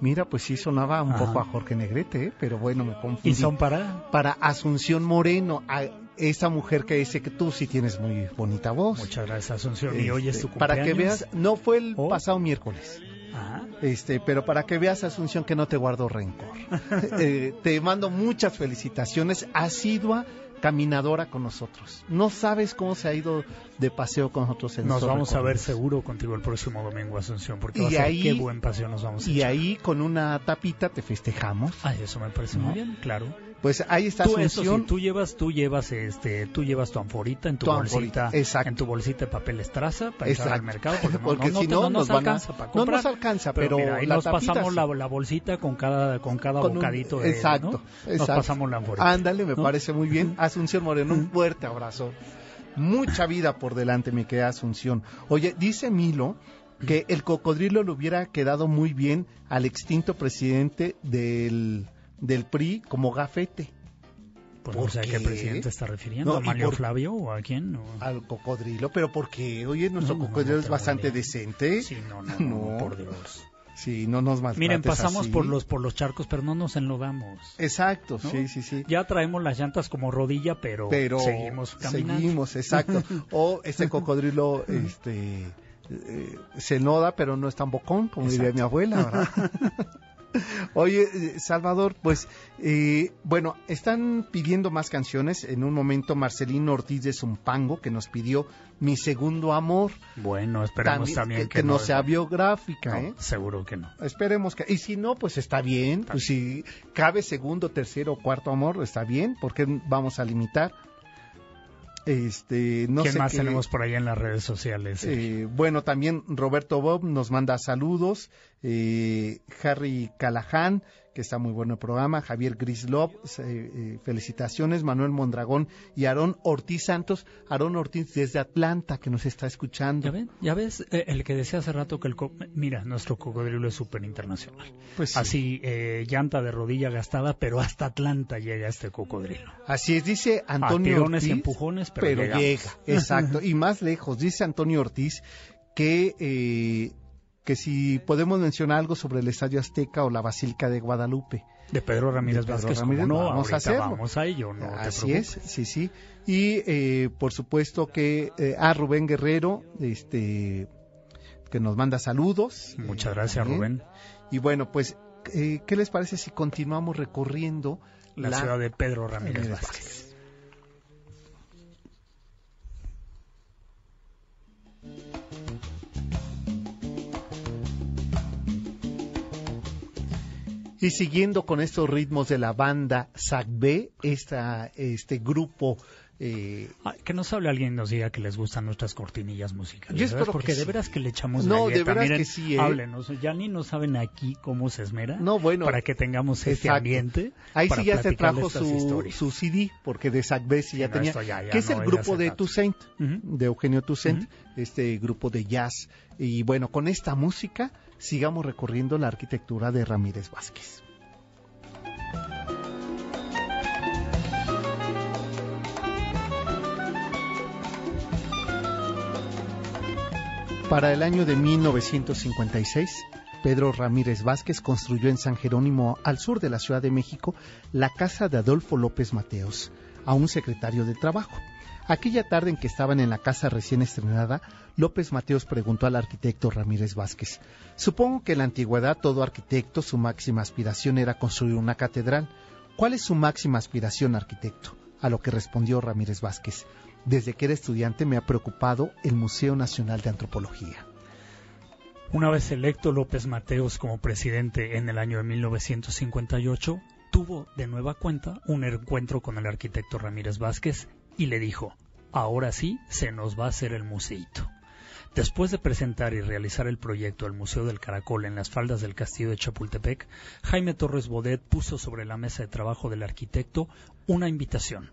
Mira, pues sí sonaba un Ajá. poco a Jorge Negrete, ¿eh? pero bueno, me confundí. ¿Y son para? Para Asunción Moreno, a esa mujer que dice que tú sí tienes muy bonita voz. Muchas gracias, Asunción. Y hoy es tu Este, Para que veas, no fue el Oh. pasado miércoles. Ajá. Este, pero para que veas, Asunción, que no te guardo rencor. Eh, te mando muchas felicitaciones. Asidua caminadora con nosotros. No sabes cómo se ha ido de paseo con nosotros en Nos vamos a ver seguro contigo el próximo domingo, Asunción, porque va a Y ser ahí- qué buen paseo nos vamos a Y echar. ahí con una tapita te festejamos. Ay, eso me parece ¿No? muy bien, claro. Pues ahí está Tú, eso Asunción. sí, tú llevas, tú llevas, este, tú llevas tu anforita en tu, Tu bolsita, anforita, exacto. en tu bolsita de papel estraza para entrar al Exacto. mercado, porque, no- Porque no, si no, no nos nos van a- alcanza para no comprar. nos alcanza, pero mira, ahí la nos tapita pasamos sí. la, la bolsita con cada, con cada Con un- bocadito de, exacto, ¿no? Nos exacto. pasamos la anforita. Ándale, me ¿no? parece muy bien. Asunción Moreno, un fuerte abrazo. Mucha vida por delante, mi querida Asunción. Oye, dice Milo que el cocodrilo le hubiera quedado muy bien al extinto presidente del, del PRI como gafete. Pues ¿Por no sé a qué presidente está refiriendo, No, a ¿y Mario por- Flavio o a quién? O- Al cocodrilo, pero porque, oye, nuestro No, no, cocodrilo es te bastante vale. decente. Sí, no, no, no, por Dios. Sí, no nos maltrates Miren, pasamos así. por los por los charcos, pero no nos enlodamos. Exacto, ¿no? sí, sí, sí. Ya traemos las llantas como rodilla, pero, pero seguimos caminando. seguimos, exacto. O este cocodrilo, este, eh, se noda, pero no es tan bocón, como diría mi abuela, ¿verdad? Oye, eh, Salvador, pues, eh, bueno, están pidiendo más canciones. En un momento, Marcelino Ortiz de Zumpango, que nos pidió Mi Segundo Amor. Bueno, esperemos también, que, que, que no sea biográfica, No, ¿eh? Seguro que no. Esperemos que. Y si no, pues está bien. Pues si cabe segundo, tercero o cuarto amor, está bien. porque vamos a limitar? Este, no ¿Quién sé más qué- tenemos por ahí en las redes sociales? eh, bueno, también Roberto Bob nos manda saludos. eh, Harry Callahan, que está muy bueno el programa. Javier Grislov, eh, felicitaciones. Manuel Mondragón y Aarón Ortiz Santos. Aarón Ortiz desde Atlanta, que nos está escuchando. ¿Ya, ven? ¿Ya ves? Eh, el que decía hace rato que el... co- Mira, nuestro cocodrilo es súper internacional. Pues sí. Así, eh, llanta de rodilla gastada, pero hasta Atlanta llega este cocodrilo. Así es, dice Antonio Ortiz. empujones, pero llegamos. llega, exacto. y más lejos, dice Antonio Ortiz que, eh, que si podemos mencionar algo sobre el Estadio Azteca o la Basílica de Guadalupe. De Pedro Ramírez De Pedro Vázquez, Ramírez, ¿cómo no? vamos a hacerlo. vamos a ello, no te Así es, sí, sí. Y eh, por supuesto que eh, a Rubén Guerrero, este que nos manda saludos. Muchas eh, gracias. Rubén. Y bueno, pues, eh, ¿qué les parece si continuamos recorriendo La, ciudad de Pedro Ramírez Vázquez. Y siguiendo con estos ritmos de la banda SACB, esta, este grupo eh, Ah, que nos hable alguien y nos diga que les gustan nuestras cortinillas musicales. Yo espero Porque que de sí. veras que le echamos No, de veras Miren, que sí, ¿eh? Háblenos. Ya ni no saben aquí cómo se esmera. No, bueno. Para que tengamos este ambiente. Ahí sí ya se trajo su, historias. su CD, porque de SACB sí ya no, tenía, ya- ya que es no el grupo de. Toussaint, Ujú. de Eugenio Toussaint, este grupo de jazz. Y bueno, con esta música sigamos recorriendo la arquitectura de Ramírez Vázquez. Para el año de 1956, Pedro Ramírez Vázquez construyó en San Jerónimo, al sur de la Ciudad de México, la casa de Adolfo López Mateos, a un secretario de Trabajo. Aquella tarde en que estaban en la casa recién estrenada, López Mateos preguntó al arquitecto Ramírez Vázquez, Supongo que en la antigüedad todo arquitecto su máxima aspiración era construir una catedral. ¿Cuál es su máxima aspiración, arquitecto? A lo que respondió Ramírez Vázquez, Desde que era estudiante me ha preocupado el Museo Nacional de Antropología. Una vez electo López Mateos como presidente en el año de 1958, tuvo de nueva cuenta un encuentro con el arquitecto Ramírez Vázquez y le dijo, ahora sí se nos va a hacer el museíto. Después de presentar y realizar el proyecto del Museo del Caracol en las faldas del castillo de Chapultepec, Jaime Torres Bodet puso sobre la mesa de trabajo del arquitecto una invitación.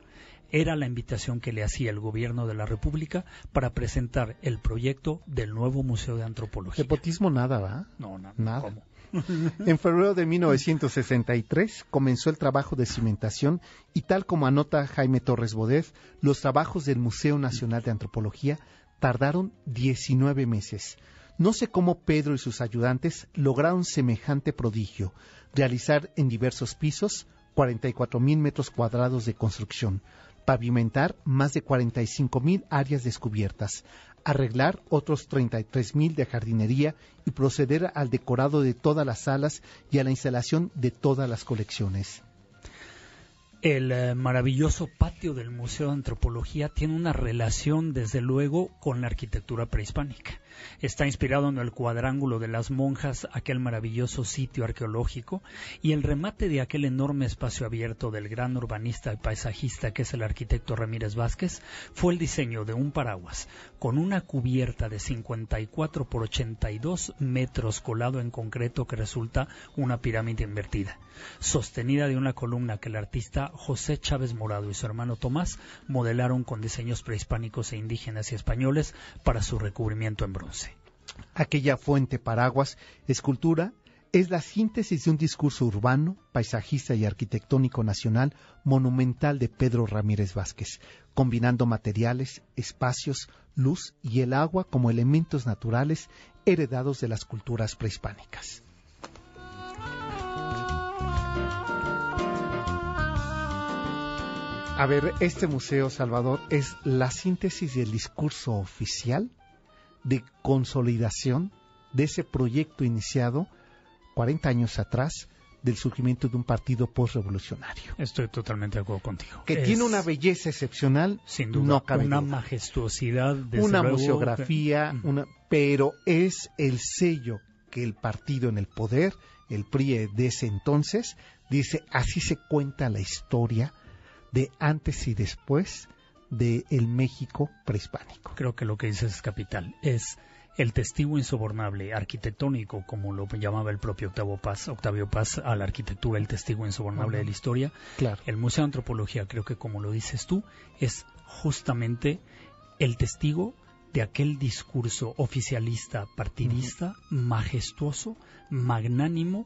Era la invitación que le hacía el gobierno de la República para presentar el proyecto del nuevo Museo de Antropología. Nepotismo nada, ¿va? No, no, Nada. ¿cómo? En febrero de 1963 comenzó el trabajo de cimentación y tal como anota Jaime Torres Bodet, los trabajos del Museo Nacional de Antropología tardaron 19 meses. No sé cómo Pedro y sus ayudantes lograron semejante prodigio, realizar en diversos pisos 44 mil metros cuadrados de construcción, pavimentar más de 45 mil áreas descubiertas, arreglar otros 33 mil de jardinería y proceder al decorado de todas las salas y a la instalación de todas las colecciones. El eh, maravilloso patio del Museo de Antropología tiene una relación, desde luego, con la arquitectura prehispánica. Está inspirado en el cuadrángulo de las monjas, aquel maravilloso sitio arqueológico, y el remate de aquel enorme espacio abierto del gran urbanista y paisajista que es el arquitecto Ramírez Vázquez fue el diseño de un paraguas con una cubierta de 54 por 82 metros colado en concreto que resulta una pirámide invertida, sostenida de una columna que el artista José Chávez Morado y su hermano Tomás modelaron con diseños prehispánicos e indígenas y españoles para su recubrimiento en bronce. Aquella fuente paraguas, escultura, es la síntesis de un discurso urbano, paisajista y arquitectónico nacional monumental de Pedro Ramírez Vázquez, combinando materiales, espacios, luz y el agua como elementos naturales heredados de las culturas prehispánicas. A ver, este museo, Salvador, es la síntesis del discurso oficial de consolidación de ese proyecto iniciado 40 años atrás del surgimiento de un partido postrevolucionario. Estoy totalmente de acuerdo contigo. Que Es, tiene una belleza excepcional, sin duda, no cabe una duda. majestuosidad, una luego, museografía, una, pero es el sello que el partido en el poder, el PRI de ese entonces, dice, así se cuenta la historia de antes y después de el México prehispánico. Creo que lo que dices es capital. Es el testigo insobornable arquitectónico, como lo llamaba el propio Octavio Paz, Octavio Paz a la arquitectura, el testigo insobornable de la historia. Claro. El Museo de Antropología, creo que como lo dices tú, es justamente el testigo de aquel discurso oficialista, partidista, majestuoso, magnánimo,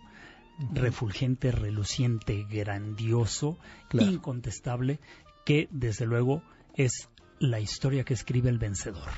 refulgente, reluciente, grandioso, Claro. incontestable, que desde luego es la historia que escribe el vencedor.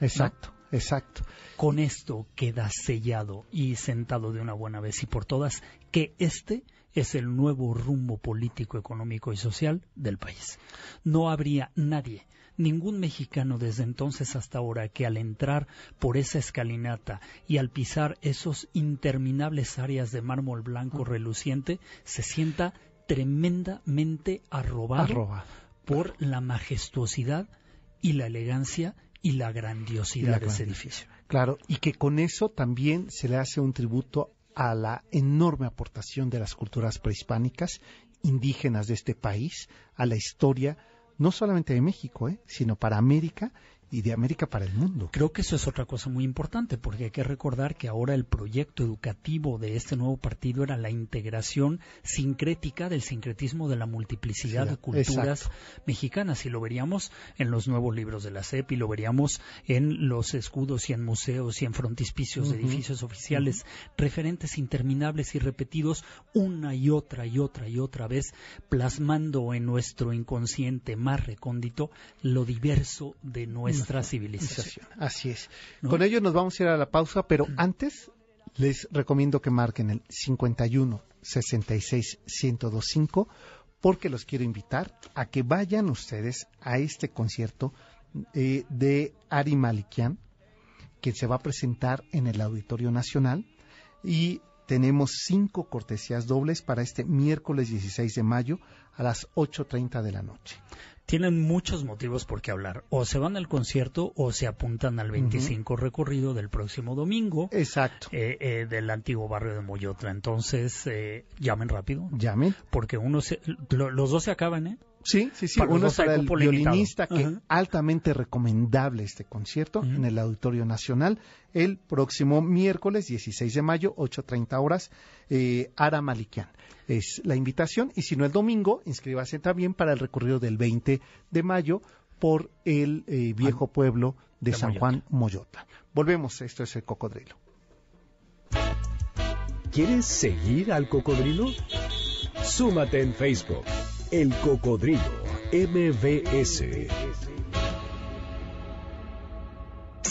Exacto, exacto. Con esto queda sellado y sentado de una buena vez y por todas que este es el nuevo rumbo político, económico y social del país. No habría nadie ningún mexicano desde entonces hasta ahora que al entrar por esa escalinata y al pisar esos interminables áreas de mármol blanco reluciente se sienta tremendamente arrobado, por la majestuosidad y la elegancia y la grandiosidad de ese edificio. Claro, y que con eso también se le hace un tributo a la enorme aportación de las culturas prehispánicas indígenas de este país a la historia no solamente de México, ¿eh? sino para América y de América para el mundo. Creo que eso es otra cosa muy importante, porque hay que recordar que ahora el proyecto educativo de este nuevo partido era la integración sincrética del sincretismo de la multiplicidad de culturas mexicanas, y lo veríamos en los nuevos libros de la CEP, y lo veríamos en los escudos y en museos y en frontispicios de edificios oficiales, referentes interminables y repetidos una y otra y otra y otra vez, plasmando en nuestro inconsciente más recóndito lo diverso de nuestra nuestra civilización. Así es. Con ello nos vamos a ir a la pausa, pero antes les recomiendo que marquen el 51 66 1025 porque los quiero invitar a que vayan ustedes a este concierto eh, de Ari Malikian que se va a presentar en el Auditorio Nacional y tenemos cinco cortesías dobles para este miércoles 16 de mayo a las 8.30 de la noche tienen muchos motivos por qué hablar. O se van al concierto o se apuntan al 25 recorrido del próximo domingo. Exacto. Eh, eh, del antiguo barrio de Moyotra. Entonces, eh, llamen rápido. Llamen. Porque uno los dos se acaban, ¿eh? Sí, sí, sí. Uno es para el violinista, que altamente recomendable este concierto en el Auditorio Nacional el próximo miércoles 16 de mayo, 8.30 horas, eh, Ara Malikian. Es la invitación y si no el domingo, inscríbase también para el recorrido del 20 de mayo por el eh, viejo pueblo de, San Juan Moyota. Volvemos, esto es el cocodrilo. ¿Quieres seguir al cocodrilo? Súmate en Facebook el Cocodrilo MBS.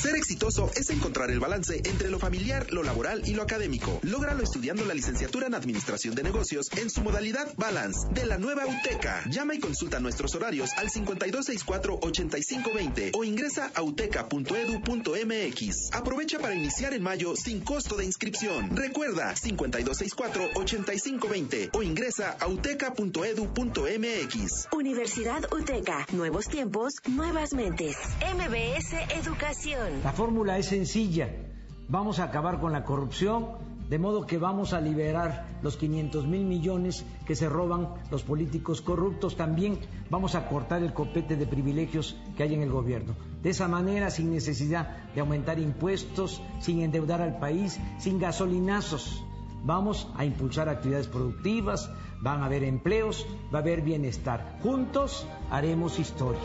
Ser exitoso es encontrar el balance entre lo familiar, lo laboral y lo académico. Lógralo estudiando la licenciatura en Administración de Negocios en su modalidad Balance de la nueva UTECA. Llama y consulta nuestros horarios al 5264-8520 o ingresa a uteca.edu.mx. Aprovecha para iniciar en mayo sin costo de inscripción. Recuerda 5264-8520 o ingresa a uteca.edu.mx. Universidad UTECA. Nuevos tiempos, nuevas mentes. MBS Educación. La fórmula es sencilla. Vamos a acabar con la corrupción, de modo que vamos a liberar los 500 mil millones que se roban los políticos corruptos. También vamos a cortar el copete de privilegios que hay en el gobierno. De esa manera, sin necesidad de aumentar impuestos, sin endeudar al país, sin gasolinazos. Vamos a impulsar actividades productivas, van a haber empleos, va a haber bienestar. Juntos haremos historia.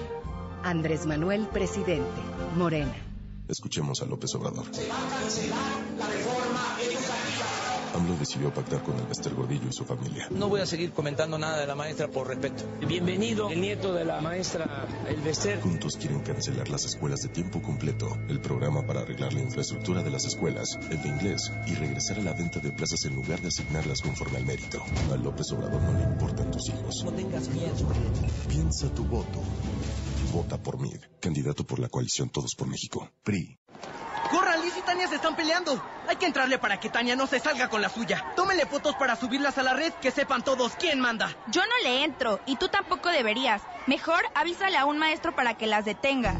Andrés Manuel, presidente. Morena. Escuchemos a López Obrador. Se va a cancelar la reforma educativa. AMLO decidió pactar con el Bester Gordillo y su familia. No voy a seguir comentando nada de la maestra por respeto. Bienvenido, el nieto de la maestra El Bester. Juntos quieren cancelar las escuelas de tiempo completo, el programa para arreglar la infraestructura de las escuelas, el de inglés y regresar a la venta de plazas en lugar de asignarlas conforme al mérito. A López Obrador no le importan tus hijos. No tengas miedo. Piensa tu voto. Vota por mí, candidato por la coalición Todos por México. PRI. ¡Corran! Liz y Tania se están peleando. Hay que entrarle para que Tania no se salga con la suya. Tómenle fotos para subirlas a la red, que sepan todos quién manda. Yo no le entro, y tú tampoco deberías. Mejor avísale a un maestro para que las detenga.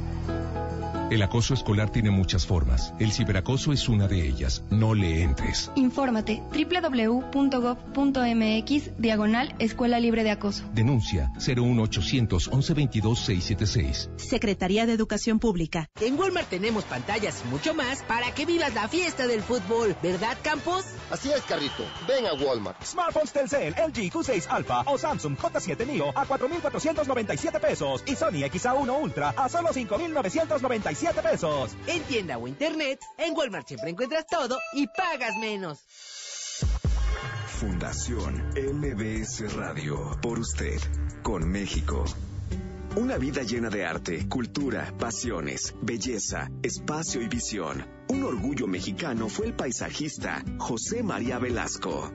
El acoso escolar tiene muchas formas. El ciberacoso es una de ellas. No le entres. Infórmate www.gov.mx diagonal Escuela Libre de Acoso. Denuncia 01800 1122 676. Secretaría de Educación Pública. En Walmart tenemos pantallas y mucho más para que vivas la fiesta del fútbol, ¿verdad, Campos? Así es, Carrito. Ven a Walmart. Smartphones Telcel, LG Q6 Alpha o Samsung J7 Neo a 4,497 pesos y Sony XA1 Ultra a solo 5,997 pesos. En tienda o internet, en Walmart siempre encuentras todo y pagas menos. Fundación MBS Radio. Por usted, con México. Una vida llena de arte, cultura, pasiones, belleza, espacio y visión. Un orgullo mexicano fue el paisajista José María Velasco.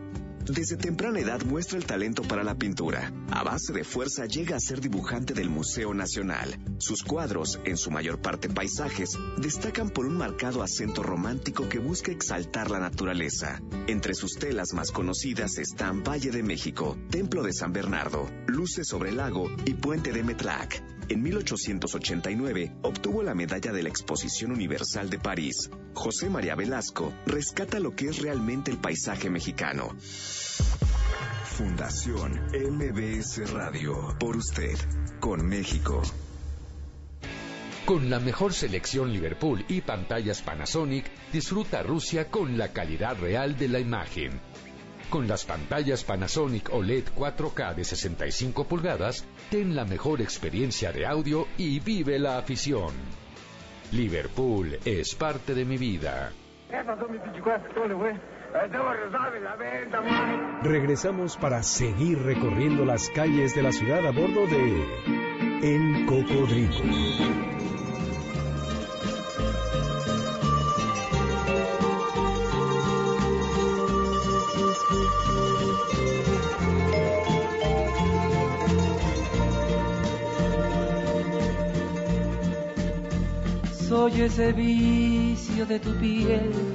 Desde temprana edad muestra el talento para la pintura. A base de fuerza llega a ser dibujante del Museo Nacional. Sus cuadros, en su mayor parte paisajes, destacan por un marcado acento romántico que busca exaltar la naturaleza. Entre sus telas más conocidas están Valle de México, Templo de San Bernardo, Luces sobre el lago y Puente de Metlac. En 1889 obtuvo la medalla de la Exposición Universal de París. José María Velasco rescata lo que es realmente el paisaje mexicano. Fundación MBS Radio. Por usted, con México. Con la mejor selección Liverpool y pantallas Panasonic, disfruta Rusia con la calidad real de la imagen. Con las pantallas Panasonic OLED 4K de 65 pulgadas, ten la mejor experiencia de audio y vive la afición. Liverpool es parte de mi vida. Regresamos para seguir recorriendo las calles de la ciudad a bordo de El Cocodrilo. Soy ese vicio de tu piel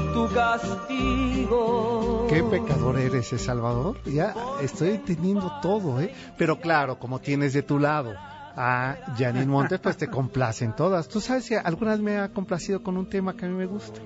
tu castigo. Qué pecador eres, ¿eh, Salvador. Ya estoy teniendo todo, ¿eh? Pero claro, como tienes de tu lado a Janine Montes, pues te complacen todas. Tú sabes que algunas me ha complacido con un tema que a mí me gusta.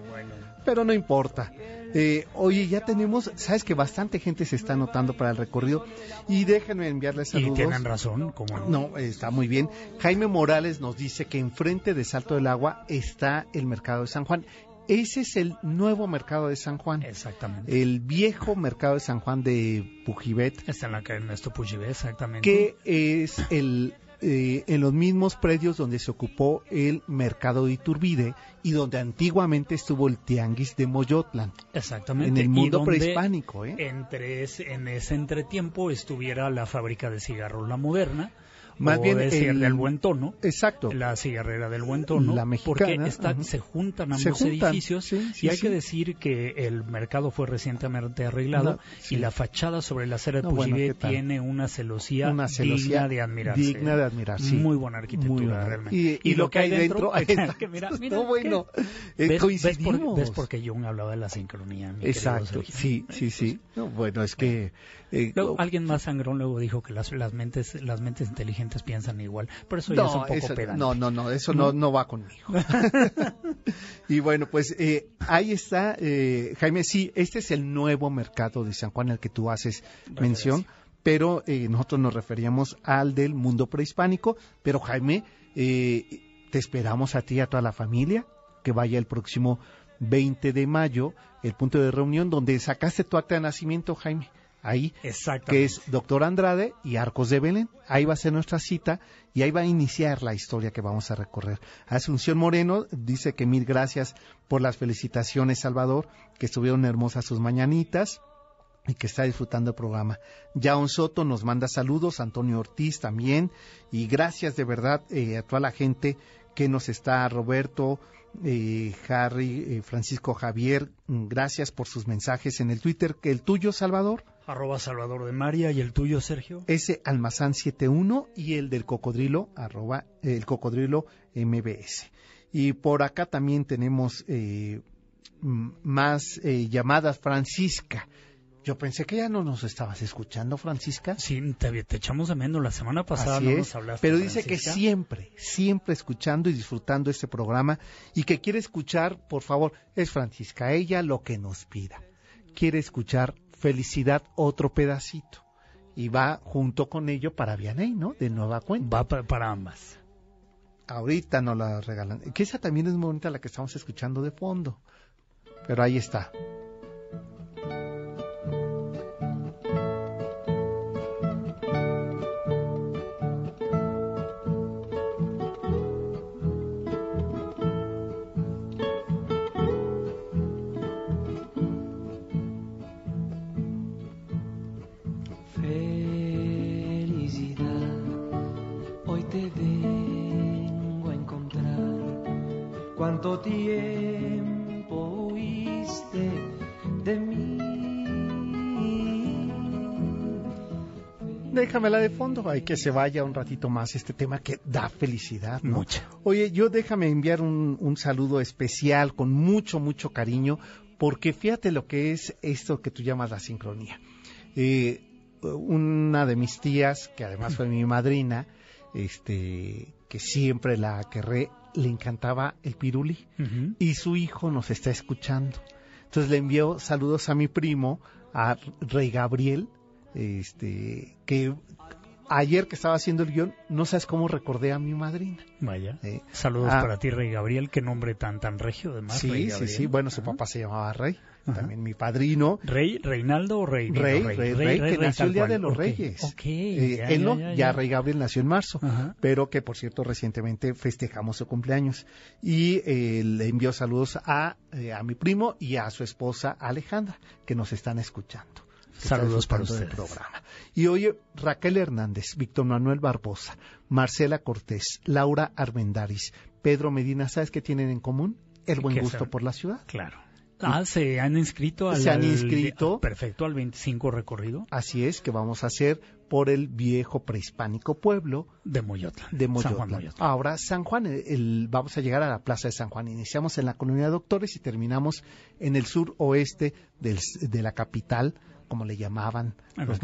Pero no importa. Eh, oye, ya tenemos, sabes que bastante gente se está anotando para el recorrido y déjenme enviarles saludos. Y tienen razón, como no? no, está muy bien. Jaime Morales nos dice que enfrente de Salto del Agua está el mercado de San Juan. Ese es el nuevo mercado de San Juan. Exactamente. El viejo mercado de San Juan de Pujibet. Está en la calle Ernesto Pujibet, exactamente. Que es el eh, en los mismos predios donde se ocupó el mercado de Iturbide y donde antiguamente estuvo el tianguis de Moyotlan. Exactamente. En el mundo prehispánico. ¿eh? Entre en ese entretiempo estuviera la fábrica de cigarros La Moderna más bien el, del buen tono. Exacto. La cigarrera del buen tono. La mexicana. Porque se juntan ambos edificios y hay que decir que el mercado fue recientemente arreglado y la fachada sobre la acera de no, tiene una celosía, digna de admirarse. Digna de admirar, Muy buena arquitectura, realmente. Y, lo, que hay dentro, que mira, mira, no, bueno, eh, ¿Ves, coincidimos. ¿ves, por, qué Jung hablaba de la sincronía? Exacto, sí, sí, sí. No, bueno, es que... Eh, alguien más sangrón luego dijo que las, las mentes las mentes inteligentes piensan igual. Pero eso ya es un poco pedante. No, no, no, eso no, no va conmigo. y bueno, pues eh, ahí está, eh, Jaime, sí, este es el nuevo mercado de San Juan al que tú haces mención, pero eh, nosotros nos referíamos al del mundo prehispánico. Pero Jaime, te esperamos a ti y a toda la familia que vaya el próximo 20 de mayo, el punto de reunión donde sacaste tu acta de nacimiento, Jaime ahí, que es Doctor Andrade y Arcos de Belén. Ahí va a ser nuestra cita y ahí va a iniciar la historia que vamos a recorrer. Asunción Moreno dice que mil gracias por las felicitaciones, Salvador, que estuvieron hermosas sus mañanitas y que está disfrutando el programa. Jaon Soto nos manda saludos, Antonio Ortiz también, y gracias de verdad eh, a toda la gente que nos está, Roberto, eh, Harry, eh, Francisco Javier, gracias por sus mensajes en el Twitter. ¿El tuyo, Salvador? Arroba Salvador de María y el tuyo, Sergio. Ese Almazán 71 y el del cocodrilo, arroba el cocodrilo MBS. Y por acá también tenemos eh, más eh, llamadas. Francisca. Yo pensé que ya no nos estabas escuchando, Francisca. Sí, te, echamos de menos la semana pasada. no nos hablaste, pero dice que siempre, siempre escuchando y disfrutando este programa y que quiere escuchar, por favor, es Francisca, ella lo que nos pida. Quiere escuchar felicidad otro pedacito. Y va junto con ello para Vianey, ¿no? De nueva cuenta. Va para, ambas. Ahorita no la regalan. Que esa también es muy bonita la que estamos escuchando de fondo. Pero ahí está. Cuánto tiempo huiste de mí. Déjamela de fondo, hay que se vaya un ratito más este tema que da felicidad. ¿no? Mucha. Oye, yo déjame enviar un, un saludo especial con mucho, mucho cariño, porque fíjate lo que es esto que tú llamas la sincronía. Eh, una de mis tías, que además fue mi madrina, este, que siempre la querré, le encantaba el piruli y su hijo nos está escuchando. Entonces le envió saludos a mi primo, a Rey Gabriel, este, que ayer que estaba haciendo el guion, no sabes cómo recordé a mi madrina. Vaya. Eh, Saludos ah, para ti, Rey Gabriel. Qué nombre tan tan regio, además. Sí, Rey sí, sí. Bueno, su papá se llamaba Rey, también mi padrino. ¿Rey, Reinaldo o Rey? Digo, Rey, Rey, Rey, que nació el Día cual. de los Reyes. Ok, Eh, ya, él ya, no, ya. Rey Gabriel nació en marzo, Ajá. pero que por cierto recientemente festejamos su cumpleaños. Y eh, le envió saludos a, eh, a mi primo y a su esposa Alejandra, que nos están escuchando. Saludos para del ustedes. programa. Y oye, Raquel Hernández, Víctor Manuel Barbosa, Marcela Cortés, Laura Armendaris, Pedro Medina, ¿sabes qué tienen en común? El buen ¿Qué gusto por la ciudad. Claro. Ah, se han inscrito al, Se han al- inscrito. perfecto al 25 recorrido Así es, que vamos a hacer por el viejo prehispánico pueblo de Moyotla. de San Moyotla. Juan. Ahora San Juan, el- el- vamos a llegar a la Plaza de San Juan. Iniciamos en la colonia de Doctores y terminamos en el sur oeste del- de la capital, como le llamaban los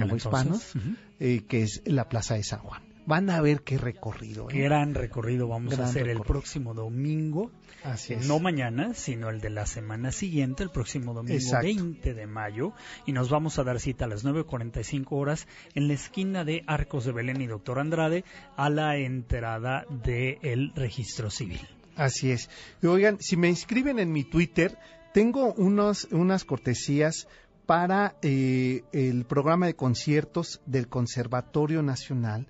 entonces, ujú. eh, que es la Plaza de San Juan. Van a ver qué recorrido. ¿eh? Gran recorrido vamos a hacer el próximo domingo. Así Eh, es. No mañana, sino el de la semana siguiente, el próximo domingo Exacto. 20 de mayo. Y nos vamos a dar cita a las 9.45 horas en la esquina de Arcos de Belén y Doctor Andrade a la entrada del registro civil. Así es. Y oigan, si me inscriben en mi Twitter, tengo unos, unas cortesías para eh, el programa de conciertos del Conservatorio Nacional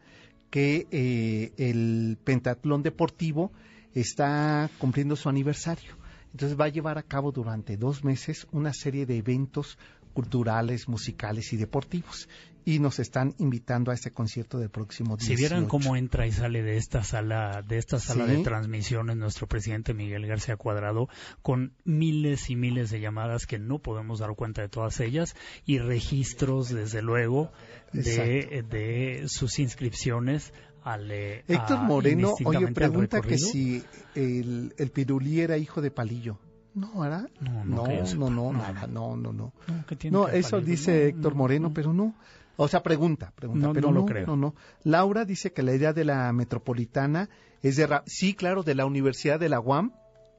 que eh, el Pentatlón Deportivo está cumpliendo su aniversario. Entonces va a llevar a cabo durante dos meses una serie de eventos culturales, musicales y deportivos. Y nos están invitando a este concierto del próximo 18. Si vieran cómo entra y sale de esta sala, de esta sala Sí. de transmisiones nuestro presidente Miguel García Cuadrado, con miles y miles de llamadas que no podemos dar cuenta de todas ellas y registros, desde luego, de, de sus inscripciones al eh, Héctor Moreno, oye, pregunta que si el, el pirulí era hijo de Palillo. No, ¿verdad? No, no no, no, no, nada, no, no, no. No, ¿qué tiene No, que ver eso dice Héctor no, Moreno, no. pero no. O sea, pregunta, pregunta, No, pero no no, lo creo. no, no. Laura dice que la idea de la metropolitana es de, Ra- sí, claro, de la Universidad de la UAM,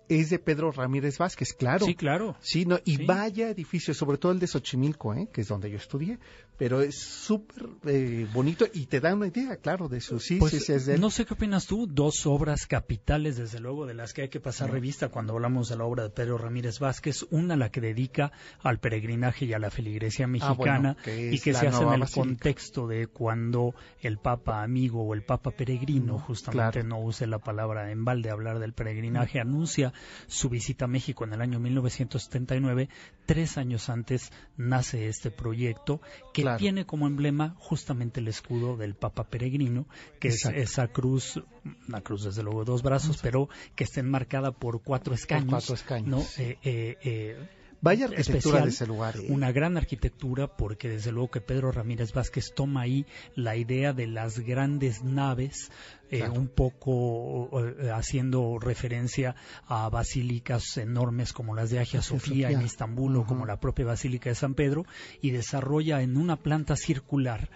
es de Pedro Ramírez Vázquez, claro. Sí, claro. Sí, no, y Sí. vaya edificio, sobre todo el de Xochimilco, ¿eh? que es donde yo estudié, pero es súper eh, bonito y te da una idea, claro, de su sí, Pues, sí, sí, es de él. no sé qué opinas tú, dos obras capitales, desde luego, de las que hay que pasar revista cuando hablamos de la obra de Pedro Ramírez Vázquez, una la que dedica al peregrinaje y a la feligresía mexicana Ah, bueno, que y que se hace en el basílica. contexto de cuando el Papa amigo o el Papa peregrino, justamente claro. no use la palabra en balde hablar del peregrinaje, anuncia su visita a México en el año 1979, tres años antes nace este proyecto que Claro. tiene como emblema justamente el escudo del Papa Peregrino, que es esa cruz, una cruz desde luego de dos brazos, pero que está enmarcada por cuatro escaños. cuatro escaños. ¿no? Eh, eh, eh, Vaya arquitectura especial, de ese lugar. ¿eh? Una gran arquitectura porque desde luego que Pedro Ramírez Vázquez toma ahí la idea de las grandes naves, eh, Claro. un poco eh, haciendo referencia a basílicas enormes como las de Hagia Hagia Sofía en Sofía. Istambul o como la propia Basílica de San Pedro y desarrolla en una planta circular,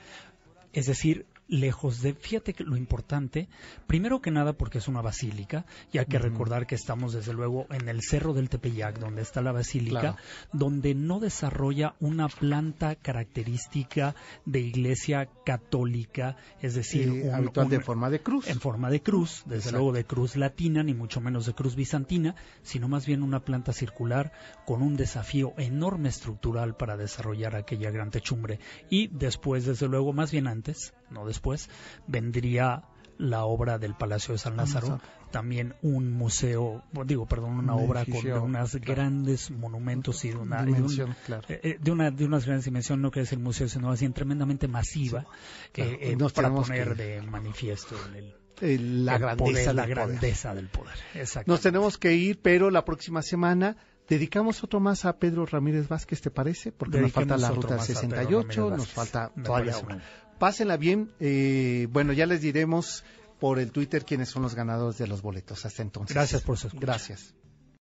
es decir, lejos de, fíjate que lo importante, primero que nada porque es una basílica, y hay que recordar que estamos desde luego en el cerro del Tepeyac, donde está la basílica, Claro. donde no desarrolla una planta característica de iglesia católica, es decir, Eh, un- habitual de forma de cruz. en forma de cruz, desde Exacto. luego de cruz latina, ni mucho menos de cruz bizantina, sino más bien una planta circular con un desafío enorme estructural para desarrollar aquella gran techumbre. Y después, desde luego, más bien antes, no después, vendría la obra del Palacio de San ah, Lázaro, también un museo, digo, perdón, una obra con unas grandes monumentos y de una, Dimensión, eh, eh, de, unas grandes dimensiones, no que es el museo, sino así tremendamente masiva sí. claro. eh, para poner de manifiesto el eh, la, grandeza, poder, del poder. Exacto. Nos tenemos que ir, pero la próxima semana dedicamos otro más a Pedro Ramírez Vázquez, ¿te parece? Porque Dediquemos nos falta la ruta 68, nos falta todavía una. Pásenla bien. Eh, bueno, ya les diremos por el Twitter quiénes son los ganadores de los boletos. Hasta entonces. Gracias por su escucha. Gracias.